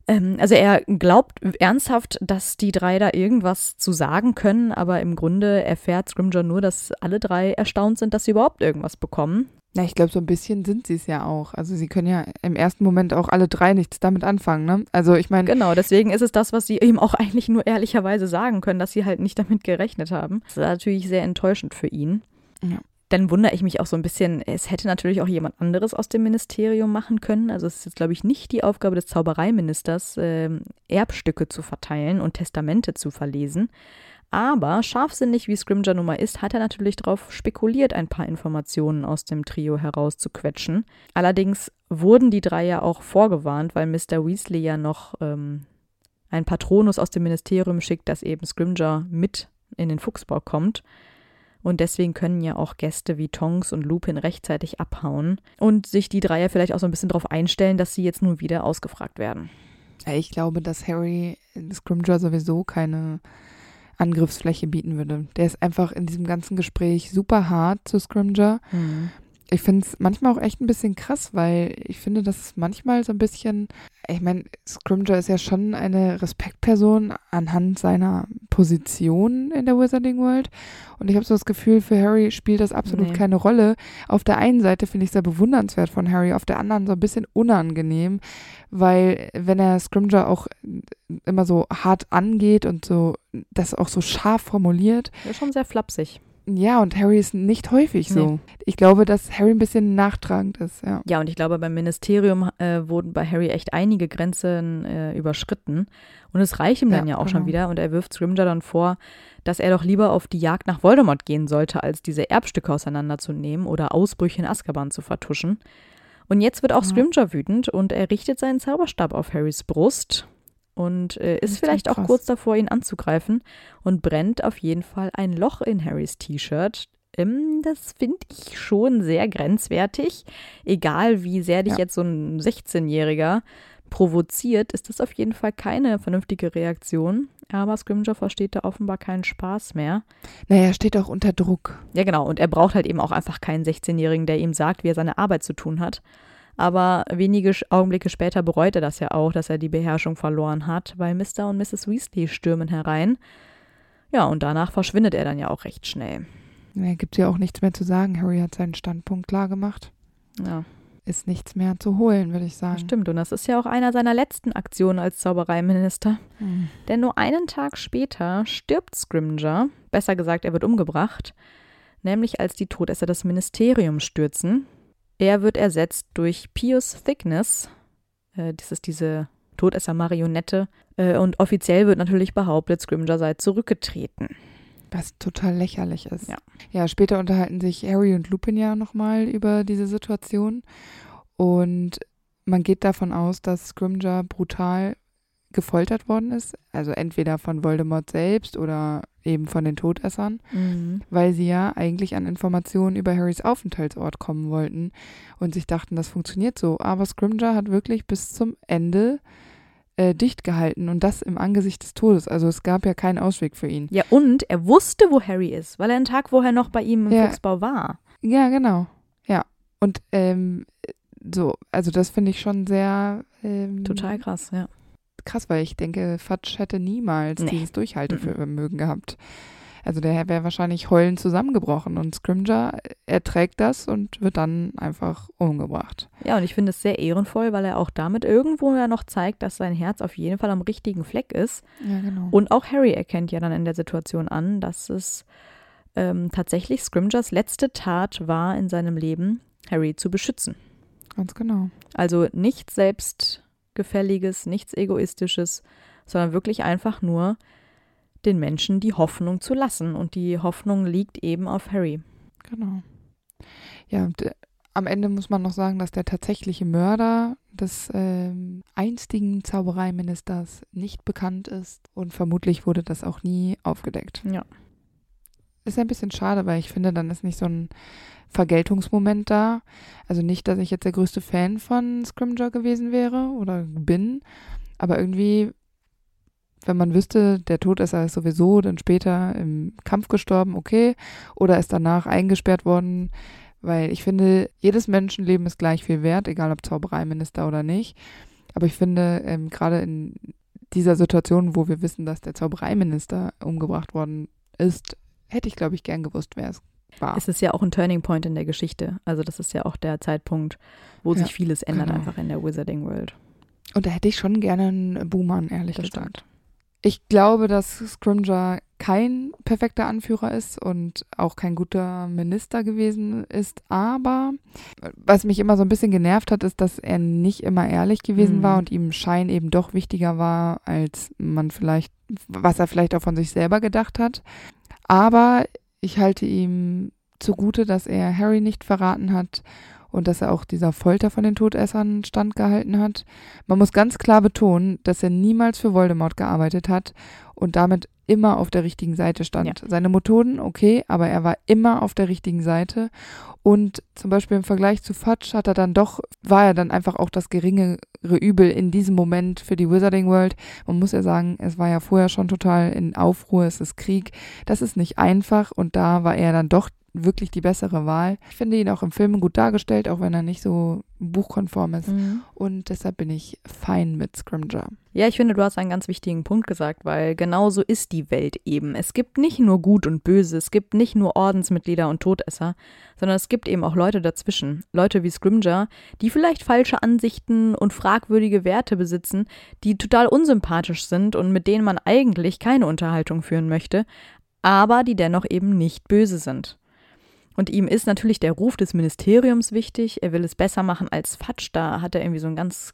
[SPEAKER 1] Ähm, also er glaubt ernsthaft, dass die drei da irgendwas zu sagen können, aber im Grunde erfährt Scrimger nur, dass alle drei erstaunt sind, dass sie überhaupt irgendwas bekommen.
[SPEAKER 2] Na, ich glaube, so ein bisschen sind sie es ja auch. Also sie können ja im ersten Moment auch alle drei nichts damit anfangen, ne? Also ich meine.
[SPEAKER 1] Genau, deswegen ist es das, was sie ihm auch eigentlich nur ehrlicherweise sagen können, dass sie halt nicht damit gerechnet haben. Das ist natürlich sehr enttäuschend für ihn. Ja dann wundere ich mich auch so ein bisschen, es hätte natürlich auch jemand anderes aus dem Ministerium machen können. Also es ist jetzt, glaube ich, nicht die Aufgabe des Zaubereiministers, äh, Erbstücke zu verteilen und Testamente zu verlesen. Aber scharfsinnig wie Scrimger nun mal ist, hat er natürlich darauf spekuliert, ein paar Informationen aus dem Trio herauszuquetschen. Allerdings wurden die drei ja auch vorgewarnt, weil Mr. Weasley ja noch ähm, ein Patronus aus dem Ministerium schickt, dass eben Scrimger mit in den Fuchsbau kommt. Und deswegen können ja auch Gäste wie Tonks und Lupin rechtzeitig abhauen und sich die Dreier vielleicht auch so ein bisschen darauf einstellen, dass sie jetzt nun wieder ausgefragt werden.
[SPEAKER 2] Ich glaube, dass Harry Scrimger sowieso keine Angriffsfläche bieten würde. Der ist einfach in diesem ganzen Gespräch super hart zu Scrimger. Mhm ich finde es manchmal auch echt ein bisschen krass, weil ich finde, dass es manchmal so ein bisschen, ich meine, Scrimger ist ja schon eine Respektperson anhand seiner Position in der Wizarding World. Und ich habe so das Gefühl, für Harry spielt das absolut nee. keine Rolle. Auf der einen Seite finde ich es sehr bewundernswert von Harry, auf der anderen so ein bisschen unangenehm, weil wenn er Scrimger auch immer so hart angeht und so das auch so scharf formuliert.
[SPEAKER 1] Ja, schon sehr flapsig.
[SPEAKER 2] Ja, und Harry ist nicht häufig so. Nee. Ich glaube, dass Harry ein bisschen nachtragend ist, ja.
[SPEAKER 1] Ja, und ich glaube, beim Ministerium äh, wurden bei Harry echt einige Grenzen äh, überschritten. Und es reicht ihm dann ja, ja auch genau. schon wieder. Und er wirft Scrimger dann vor, dass er doch lieber auf die Jagd nach Voldemort gehen sollte, als diese Erbstücke auseinanderzunehmen oder Ausbrüche in Azkaban zu vertuschen. Und jetzt wird auch ja. Scrimger wütend und er richtet seinen Zauberstab auf Harrys Brust und äh, ist vielleicht auch kurz davor, ihn anzugreifen und brennt auf jeden Fall ein Loch in Harrys T-Shirt. Ähm, das finde ich schon sehr grenzwertig. Egal, wie sehr dich ja. jetzt so ein 16-Jähriger provoziert, ist das auf jeden Fall keine vernünftige Reaktion. Aber Scrimger versteht da offenbar keinen Spaß mehr.
[SPEAKER 2] Naja, er steht auch unter Druck.
[SPEAKER 1] Ja, genau. Und er braucht halt eben auch einfach keinen 16-Jährigen, der ihm sagt, wie er seine Arbeit zu tun hat. Aber wenige Augenblicke später bereut er das ja auch, dass er die Beherrschung verloren hat, weil Mr. und Mrs. Weasley stürmen herein. Ja, und danach verschwindet er dann ja auch recht schnell.
[SPEAKER 2] Ja, gibt ja auch nichts mehr zu sagen. Harry hat seinen Standpunkt klar gemacht.
[SPEAKER 1] Ja
[SPEAKER 2] ist nichts mehr zu holen, würde ich sagen.
[SPEAKER 1] Stimmt, und das ist ja auch einer seiner letzten Aktionen als Zaubereiminister. Mhm. Denn nur einen Tag später stirbt Scrimger, besser gesagt, er wird umgebracht, nämlich als die Todesser das Ministerium stürzen. Er wird ersetzt durch Pius Thickness, äh, das ist diese Todesser-Marionette, äh, und offiziell wird natürlich behauptet, Scrimger sei zurückgetreten.
[SPEAKER 2] Was total lächerlich ist.
[SPEAKER 1] Ja.
[SPEAKER 2] ja, später unterhalten sich Harry und Lupin ja nochmal über diese Situation. Und man geht davon aus, dass Scrimger brutal gefoltert worden ist. Also entweder von Voldemort selbst oder eben von den Todessern, mhm. weil sie ja eigentlich an Informationen über Harrys Aufenthaltsort kommen wollten und sich dachten, das funktioniert so. Aber Scrimger hat wirklich bis zum Ende äh, dicht gehalten und das im Angesicht des Todes. Also es gab ja keinen Ausweg für ihn.
[SPEAKER 1] Ja, und er wusste, wo Harry ist, weil er einen Tag vorher noch bei ihm im ja. Fuchsbau war.
[SPEAKER 2] Ja, genau. Ja. Und ähm, so, also das finde ich schon sehr ähm,
[SPEAKER 1] total krass, ja.
[SPEAKER 2] Krass, weil ich denke, Fatsch hätte niemals nee. dieses Durchhaltevermögen gehabt. Also der wäre wahrscheinlich heulend zusammengebrochen und Scrimger erträgt das und wird dann einfach umgebracht.
[SPEAKER 1] Ja, und ich finde es sehr ehrenvoll, weil er auch damit irgendwo ja noch zeigt, dass sein Herz auf jeden Fall am richtigen Fleck ist.
[SPEAKER 2] Ja, genau.
[SPEAKER 1] Und auch Harry erkennt ja dann in der Situation an, dass es ähm, tatsächlich Scrimgers letzte Tat war in seinem Leben, Harry zu beschützen.
[SPEAKER 2] Ganz genau.
[SPEAKER 1] Also nichts Selbstgefälliges, nichts Egoistisches, sondern wirklich einfach nur den Menschen die Hoffnung zu lassen. Und die Hoffnung liegt eben auf Harry.
[SPEAKER 2] Genau. Ja, und, äh, am Ende muss man noch sagen, dass der tatsächliche Mörder des äh, einstigen Zaubereiministers nicht bekannt ist und vermutlich wurde das auch nie aufgedeckt.
[SPEAKER 1] Ja.
[SPEAKER 2] Ist ein bisschen schade, weil ich finde, dann ist nicht so ein Vergeltungsmoment da. Also nicht, dass ich jetzt der größte Fan von Scrimger gewesen wäre oder bin, aber irgendwie wenn man wüsste, der Todesser ist sowieso dann später im Kampf gestorben, okay, oder ist danach eingesperrt worden, weil ich finde, jedes Menschenleben ist gleich viel wert, egal ob Zaubereiminister oder nicht. Aber ich finde, ähm, gerade in dieser Situation, wo wir wissen, dass der Zaubereiminister umgebracht worden ist, hätte ich, glaube ich, gern gewusst, wer es war.
[SPEAKER 1] Es ist ja auch ein Turning Point in der Geschichte. Also das ist ja auch der Zeitpunkt, wo ja, sich vieles ändert genau. einfach in der Wizarding World.
[SPEAKER 2] Und da hätte ich schon gerne einen Boomer, ehrlich das gesagt. Stimmt. Ich glaube, dass Scrimger kein perfekter Anführer ist und auch kein guter Minister gewesen ist. Aber was mich immer so ein bisschen genervt hat, ist, dass er nicht immer ehrlich gewesen mhm. war und ihm Schein eben doch wichtiger war, als man vielleicht, was er vielleicht auch von sich selber gedacht hat. Aber ich halte ihm zugute, dass er Harry nicht verraten hat und dass er auch dieser Folter von den Todessern standgehalten hat. Man muss ganz klar betonen, dass er niemals für Voldemort gearbeitet hat und damit immer auf der richtigen Seite stand. Ja. Seine Methoden, okay, aber er war immer auf der richtigen Seite. Und zum Beispiel im Vergleich zu Fudge hat er dann doch, war er dann einfach auch das geringere Übel in diesem Moment für die Wizarding World. Man muss ja sagen, es war ja vorher schon total in Aufruhr, es ist Krieg. Das ist nicht einfach und da war er dann doch wirklich die bessere Wahl. Ich finde ihn auch im Film gut dargestellt, auch wenn er nicht so buchkonform ist. Mhm. Und deshalb bin ich fein mit Scrimger.
[SPEAKER 1] Ja, ich finde, du hast einen ganz wichtigen Punkt gesagt, weil genau so ist die Welt eben. Es gibt nicht nur Gut und Böse, es gibt nicht nur Ordensmitglieder und Todesser, sondern es gibt eben auch Leute dazwischen. Leute wie Scrimger, die vielleicht falsche Ansichten und fragwürdige Werte besitzen, die total unsympathisch sind und mit denen man eigentlich keine Unterhaltung führen möchte, aber die dennoch eben nicht böse sind. Und ihm ist natürlich der Ruf des Ministeriums wichtig. Er will es besser machen als Fatsch. Da hat er irgendwie so einen ganz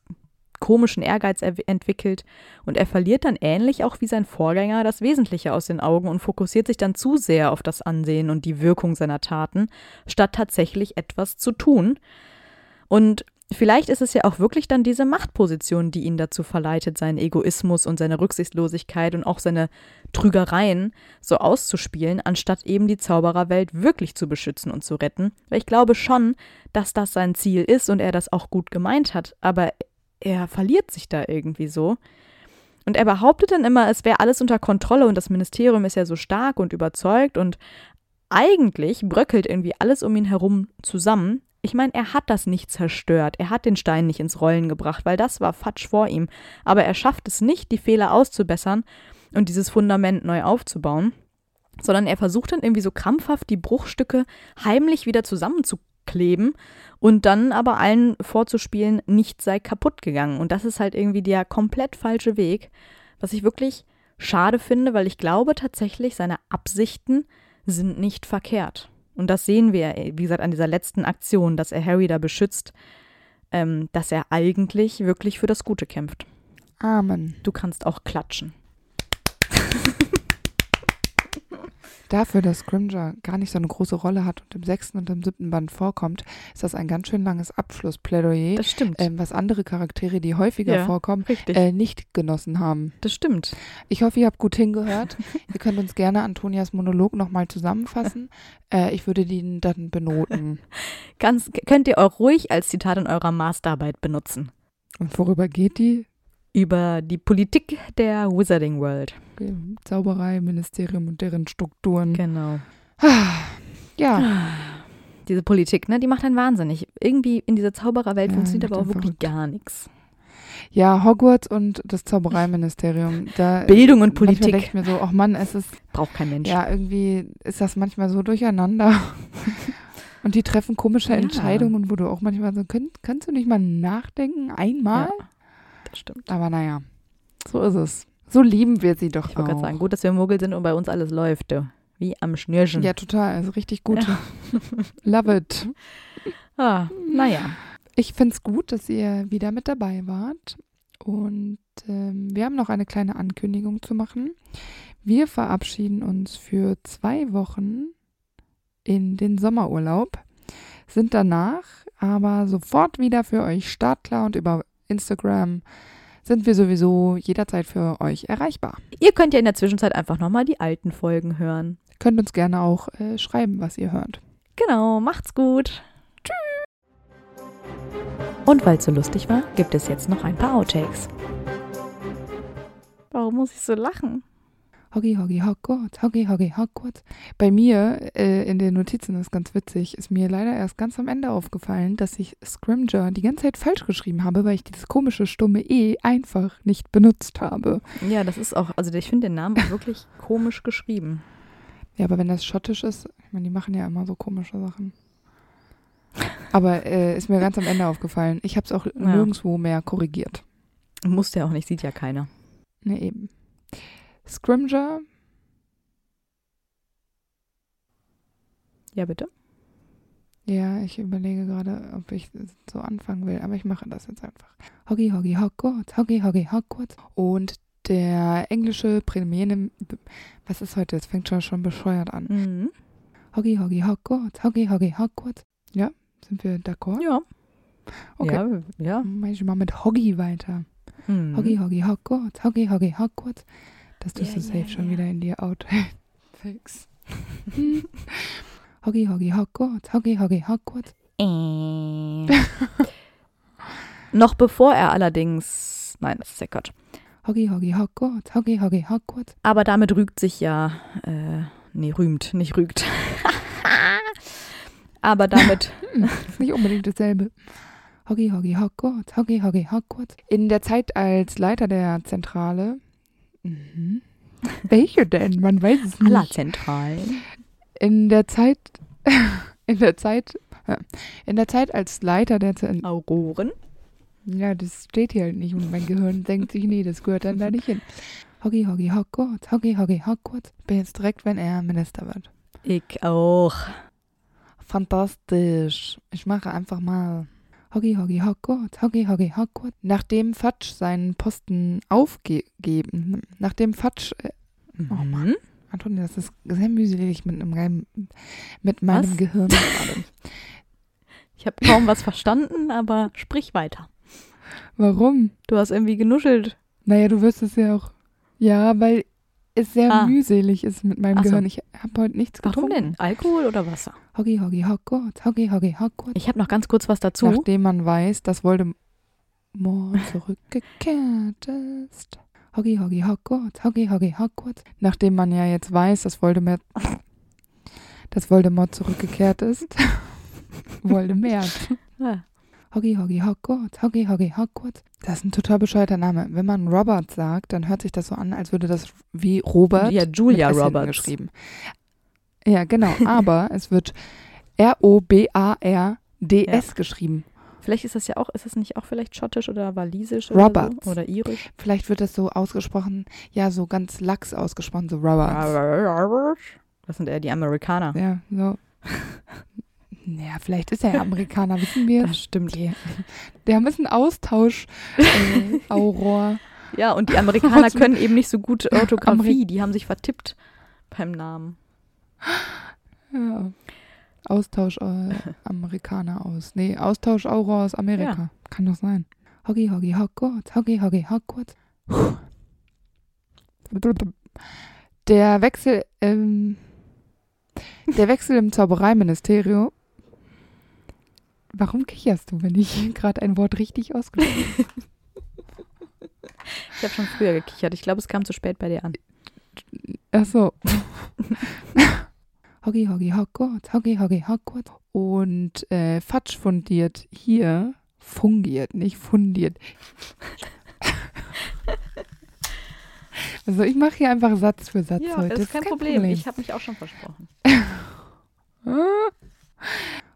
[SPEAKER 1] komischen Ehrgeiz entwickelt. Und er verliert dann ähnlich auch wie sein Vorgänger das Wesentliche aus den Augen und fokussiert sich dann zu sehr auf das Ansehen und die Wirkung seiner Taten, statt tatsächlich etwas zu tun. Und Vielleicht ist es ja auch wirklich dann diese Machtposition, die ihn dazu verleitet, seinen Egoismus und seine Rücksichtslosigkeit und auch seine Trügereien so auszuspielen, anstatt eben die Zaubererwelt wirklich zu beschützen und zu retten. Weil ich glaube schon, dass das sein Ziel ist und er das auch gut gemeint hat, aber er verliert sich da irgendwie so. Und er behauptet dann immer, es wäre alles unter Kontrolle und das Ministerium ist ja so stark und überzeugt und eigentlich bröckelt irgendwie alles um ihn herum zusammen. Ich meine, er hat das nicht zerstört, er hat den Stein nicht ins Rollen gebracht, weil das war Fatsch vor ihm. Aber er schafft es nicht, die Fehler auszubessern und dieses Fundament neu aufzubauen, sondern er versucht dann irgendwie so krampfhaft die Bruchstücke heimlich wieder zusammenzukleben und dann aber allen vorzuspielen, nichts sei kaputt gegangen. Und das ist halt irgendwie der komplett falsche Weg, was ich wirklich schade finde, weil ich glaube tatsächlich, seine Absichten sind nicht verkehrt. Und das sehen wir, wie gesagt, an dieser letzten Aktion, dass er Harry da beschützt, ähm, dass er eigentlich wirklich für das Gute kämpft.
[SPEAKER 2] Amen.
[SPEAKER 1] Du kannst auch klatschen.
[SPEAKER 2] Dafür, dass Scrimger gar nicht so eine große Rolle hat und im sechsten und im siebten Band vorkommt, ist das ein ganz schön langes Abschlussplädoyer.
[SPEAKER 1] Das stimmt.
[SPEAKER 2] Ähm, was andere Charaktere, die häufiger
[SPEAKER 1] Ja,
[SPEAKER 2] vorkommen, äh, nicht genossen haben.
[SPEAKER 1] das stimmt.
[SPEAKER 2] Ich hoffe, ihr habt gut hingehört. ihr könnt uns gerne Antonias Monolog nochmal zusammenfassen. Äh, ich würde den dann benoten.
[SPEAKER 1] Ganz, könnt ihr auch ruhig als Zitat in eurer Masterarbeit benutzen.
[SPEAKER 2] Und worüber geht die?
[SPEAKER 1] Über die Politik der Wizarding World.
[SPEAKER 2] Okay, Zauberei, Ministerium und deren Strukturen.
[SPEAKER 1] Genau.
[SPEAKER 2] Ja,
[SPEAKER 1] Diese Politik, ne, die macht einen wahnsinnig. Irgendwie in dieser Zaubererwelt
[SPEAKER 2] Ja,
[SPEAKER 1] funktioniert aber auch wirklich
[SPEAKER 2] verrückt.
[SPEAKER 1] gar nichts.
[SPEAKER 2] ja, Hogwarts und das Zaubereiministerium. Da
[SPEAKER 1] Bildung und
[SPEAKER 2] Manchmal denke
[SPEAKER 1] Politik
[SPEAKER 2] ich mir so, ach Mann, es ist,
[SPEAKER 1] braucht kein Mensch.
[SPEAKER 2] ja, irgendwie ist das manchmal so durcheinander. Und die treffen komische
[SPEAKER 1] Ja.
[SPEAKER 2] Entscheidungen, wo du auch manchmal so, könnt, kannst du nicht mal nachdenken? Einmal?
[SPEAKER 1] Ja, stimmt.
[SPEAKER 2] Aber naja, so ist es. So lieben wir sie doch
[SPEAKER 1] Ich wollte gerade sagen, gut, dass wir Muggel sind und bei uns alles läuft. Du. Wie am Schnürchen.
[SPEAKER 2] Ja, total. Also richtig gut. Love it.
[SPEAKER 1] Ah, naja.
[SPEAKER 2] Ich finde es gut, dass ihr wieder mit dabei wart. Und ähm, wir haben noch eine kleine Ankündigung zu machen. Wir verabschieden uns für zwei Wochen in den Sommerurlaub, sind danach aber sofort wieder für euch startklar und über Instagram sind wir sowieso jederzeit für euch erreichbar.
[SPEAKER 1] Ihr könnt ja in der Zwischenzeit einfach nochmal die alten Folgen hören.
[SPEAKER 2] Könnt uns gerne auch äh, schreiben, was ihr hört.
[SPEAKER 1] Genau, macht's gut. Tschüss. Und weil es so lustig war, gibt es jetzt noch ein paar Outtakes. Warum muss ich so lachen?
[SPEAKER 2] Hoggy, Hoggy, Hogwarts, Hoggy, Hoggy, Hogwarts. Bei mir äh, in den Notizen ist ganz witzig, ist mir leider erst ganz am Ende aufgefallen, dass ich Scrimger die ganze Zeit falsch geschrieben habe, weil ich dieses komische stumme E einfach nicht benutzt habe.
[SPEAKER 1] Ja, das ist auch, also ich finde den Namen wirklich komisch geschrieben.
[SPEAKER 2] Ja, aber wenn das schottisch ist, ich meine, die machen ja immer so komische Sachen. Aber äh, ist mir ganz am Ende aufgefallen. Ich habe es auch nirgendwo mehr korrigiert.
[SPEAKER 1] Muss ja auch nicht, sieht ja keiner.
[SPEAKER 2] Ne, eben. Scrimger,
[SPEAKER 1] Ja, bitte.
[SPEAKER 2] Ja, ich überlege gerade, ob ich so anfangen will, aber ich mache das jetzt einfach. Hoggy, Hoggy, Hogwarts, Hoggy, Hoggy, Hogwarts. Und der englische Premierminister, was ist heute? Es fängt schon, schon bescheuert an.
[SPEAKER 1] Mhm.
[SPEAKER 2] Hoggy, Hoggy, Hogwarts, Hoggy, Hoggy, Hogwarts. Ja, sind wir d'accord?
[SPEAKER 1] Ja.
[SPEAKER 2] Okay.
[SPEAKER 1] Ja, ja.
[SPEAKER 2] Mach ich mal mit Hoggy weiter.
[SPEAKER 1] Mhm.
[SPEAKER 2] Hoggy, Hoggy, Hogwarts, Hoggy, Hoggy, Hogwarts. Das tust
[SPEAKER 1] Ja,
[SPEAKER 2] du safe schon
[SPEAKER 1] ja.
[SPEAKER 2] wieder in dir out. Fix. Hoggy, Hoggy, Hogwarts, Hoggy, Hoggy, Hogwarts.
[SPEAKER 1] Äh. Noch bevor er allerdings, nein, das ist ja Quatsch.
[SPEAKER 2] Hoggy, Hoggy, Hogwarts, Hoggy, Hoggy, Hogwarts.
[SPEAKER 1] Aber damit rügt sich ja, äh, nee, rühmt, nicht rügt. Aber damit,
[SPEAKER 2] Ist nicht unbedingt dasselbe. Hoggy, Hoggy, Hogwarts, Hoggy, Hoggy, Hogwarts. In der Zeit als Leiter der Zentrale. Mhm. Welche denn? Man weiß es nicht.
[SPEAKER 1] Zentralen.
[SPEAKER 2] In der Zeit, in der Zeit, in der Zeit als Leiter der Zentrale.
[SPEAKER 1] Auroren.
[SPEAKER 2] Ja, das steht hier halt nicht und mein Gehirn denkt sich, nee, das gehört dann da nicht hin. Hoggy, Hoggy, Hogwarts, Hoggy, Hoggy, Hogwarts. Bin jetzt direkt, wenn er Minister wird.
[SPEAKER 1] Ich auch.
[SPEAKER 2] Fantastisch. Ich mache einfach mal. Hoggy, Hoggy, Hogwarts, Hoggy, Hoggy, Hogwarts. Nachdem Fatsch seinen Posten aufgeben, nachdem Fatsch, äh, Oh Mann.
[SPEAKER 1] Mhm.
[SPEAKER 2] Antonia, das ist sehr mühselig mit, einem, mit meinem
[SPEAKER 1] Was?
[SPEAKER 2] Gehirn gerade.
[SPEAKER 1] Ich habe kaum was verstanden, aber sprich weiter.
[SPEAKER 2] Warum?
[SPEAKER 1] Du hast irgendwie genuschelt.
[SPEAKER 2] Naja, du wirst es ja auch. Ja, weil es sehr
[SPEAKER 1] Ah.
[SPEAKER 2] mühselig ist mit meinem
[SPEAKER 1] so.
[SPEAKER 2] Gehirn. Ich habe heute nichts
[SPEAKER 1] Warum
[SPEAKER 2] getrunken.
[SPEAKER 1] denn? Alkohol oder Wasser?
[SPEAKER 2] Hoggy, Hoggy, Hogwarts, Hoggy, Hoggy, Hogwarts.
[SPEAKER 1] Ich habe noch ganz kurz was dazu.
[SPEAKER 2] Nachdem man weiß, dass Voldemort. Voldemort zurückgekehrt ist. Hoggy, Hoggy, Hogwarts, Hoggy, Hoggy, Hogwarts. Nachdem man ja jetzt weiß, dass Voldemort, dass Voldemort zurückgekehrt ist. Voldemort.
[SPEAKER 1] Ja.
[SPEAKER 2] Hoggy, Hoggy, Hogwarts, Hoggy, Hoggy, Hogwarts. Das ist ein total bescheuerter Name. Wenn man Robert sagt, dann hört sich das so an, als würde das wie Robert
[SPEAKER 1] Ja, Julia Roberts.
[SPEAKER 2] geschrieben. Ja, genau. Aber es wird R-O-B-A-R-D-S geschrieben.
[SPEAKER 1] Vielleicht ist das ja auch, ist das nicht auch vielleicht schottisch oder walisisch oder
[SPEAKER 2] Roberts.
[SPEAKER 1] so? Oder irisch?
[SPEAKER 2] Vielleicht wird das so ausgesprochen, ja, so ganz lax ausgesprochen, so Roberts.
[SPEAKER 1] Das sind eher die Amerikaner.
[SPEAKER 2] Ja, so. Ja, vielleicht ist er ja Amerikaner, wissen wir.
[SPEAKER 1] Das stimmt.
[SPEAKER 2] Die, die haben ein Austausch, äh, Auror.
[SPEAKER 1] Ja, und die Amerikaner können eben nicht so gut Orthographie. Die haben sich vertippt beim Namen.
[SPEAKER 2] Ja. Austausch äh, Amerikaner aus. Nee, Austausch Auror aus Amerika. Kann doch sein. Hoggy, Hoggy, Hogwarts, Hoggy, Hoggy, Hogwarts. Der Wechsel, ähm, der Wechsel im Zaubereiministerium. Warum kicherst du, wenn ich gerade ein Wort richtig ausgesprochen habe?
[SPEAKER 1] Ich habe schon früher gekichert. Ich glaube, es kam zu spät bei dir an.
[SPEAKER 2] Ach so. Hoggy, Hoggy, Hogwarts, Hoggy, Hoggy, Hogwarts. Und äh, Fatsch fundiert hier, fungiert, nicht fundiert. also ich mache hier einfach Satz für Satz
[SPEAKER 1] Ja,
[SPEAKER 2] heute.
[SPEAKER 1] das ist kein Problem. Ich habe mich auch schon versprochen.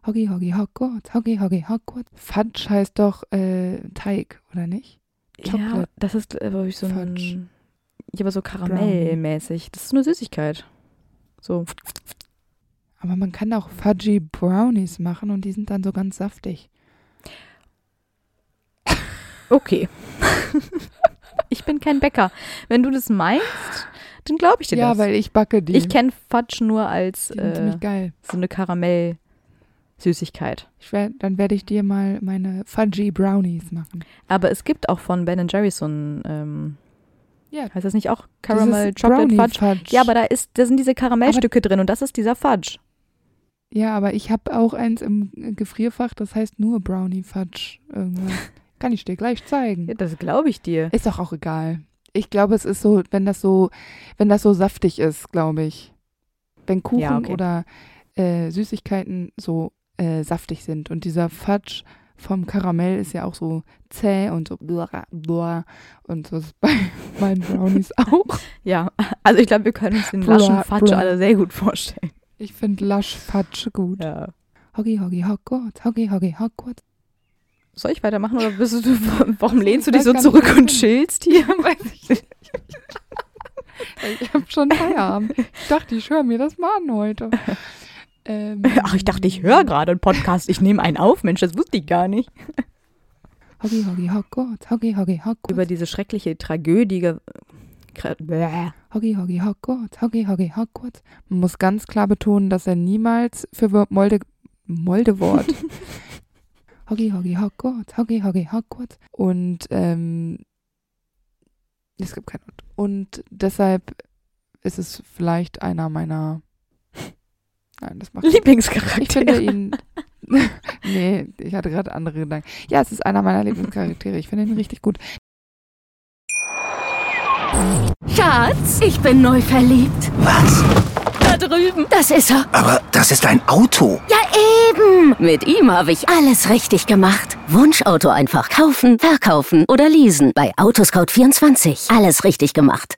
[SPEAKER 2] Hoggy, Hoggy, Hogwarts, Hoggy, Hoggy, Hogwarts. Fudge heißt doch äh, Teig, oder nicht?
[SPEAKER 1] Ja,
[SPEAKER 2] Chocolate
[SPEAKER 1] das ist, äh, glaube ich, so
[SPEAKER 2] Fudge.
[SPEAKER 1] ein. Ja, aber so karamellmäßig. Das ist eine Süßigkeit. So.
[SPEAKER 2] Aber man kann auch Fudgy Brownies machen und die sind dann so ganz saftig.
[SPEAKER 1] Okay. ich bin kein Bäcker. Wenn du das meinst, dann glaube ich dir
[SPEAKER 2] Ja,
[SPEAKER 1] das.
[SPEAKER 2] weil ich backe die.
[SPEAKER 1] ich kenne Fudge nur als
[SPEAKER 2] die
[SPEAKER 1] äh,
[SPEAKER 2] geil.
[SPEAKER 1] so eine Karamell-Süßigkeit.
[SPEAKER 2] Ich werd, dann werde ich dir mal meine Fudgy Brownies machen.
[SPEAKER 1] Aber es gibt auch von Ben Jerry's so ein, ähm,
[SPEAKER 2] Ja.
[SPEAKER 1] heißt das nicht auch Caramel
[SPEAKER 2] Dieses
[SPEAKER 1] Chocolate Fudge?
[SPEAKER 2] Fudge.
[SPEAKER 1] Ja, aber da ist, da sind diese Karamellstücke drin und das ist dieser Fudge.
[SPEAKER 2] Ja, aber ich habe auch eins im Gefrierfach, das heißt nur Brownie Fudge. Irgendwas. Kann ich dir gleich zeigen.
[SPEAKER 1] Ja, das glaube ich dir.
[SPEAKER 2] Ist doch auch egal. Ich glaube, es ist so, wenn das so, wenn das so saftig ist, glaube ich. Wenn Kuchen
[SPEAKER 1] Ja, okay.
[SPEAKER 2] oder äh, Süßigkeiten so äh, saftig sind. Und dieser Fudge vom Karamell ist ja auch so zäh und so blah, blah. und so ist bei meinen Brownies auch.
[SPEAKER 1] Ja, also ich glaube, wir können uns den
[SPEAKER 2] Bra-
[SPEAKER 1] laschen Fudge alle sehr gut vorstellen.
[SPEAKER 2] Ich finde Lush Fudge gut.
[SPEAKER 1] Ja.
[SPEAKER 2] Hoggy, Hoggy, Hogwarts, Hoggy, Hoggy, Hogwarts.
[SPEAKER 1] Soll ich weitermachen oder bist du, warum lehnst du
[SPEAKER 2] Ich
[SPEAKER 1] dich so zurück und chillst hier?
[SPEAKER 2] Weiß ich nicht. Ich habe schon Feierabend. Ich dachte, ich höre mir das mal an heute. Ähm,
[SPEAKER 1] Ach, ich dachte, ich höre gerade einen Podcast. Ich nehme einen auf. Mensch, das wusste ich gar nicht.
[SPEAKER 2] Hoggy, Hoggy, Hogwarts, Hoggy, Hoggy, Hogwarts.
[SPEAKER 1] Über diese schreckliche Tragödie.
[SPEAKER 2] Hoggy, Hoggy, Hogwarts, Hoggy, Hoggy, Hogwarts. Man muss ganz klar betonen, dass er niemals für Molde, Moldewort. Hoggy, Hoggy, Hogwarts, Hoggy, Hoggy, Hogwarts. Und, ähm, es gibt kein. Und deshalb ist es vielleicht einer meiner, nein, das macht Ich
[SPEAKER 1] Lieblingscharakter.
[SPEAKER 2] finde ihn. nee, ich hatte gerade andere Gedanken. Ja, es ist einer meiner Lieblingscharaktere. Ich finde ihn richtig gut.
[SPEAKER 3] Schatz, ich bin neu verliebt.
[SPEAKER 4] Was?
[SPEAKER 3] Da drüben. Das ist er.
[SPEAKER 4] Aber das ist ein Auto.
[SPEAKER 3] Ja, eben. Mit ihm habe ich alles richtig gemacht. Wunschauto einfach kaufen, verkaufen oder leasen. Bei Autoscout24. Alles richtig gemacht.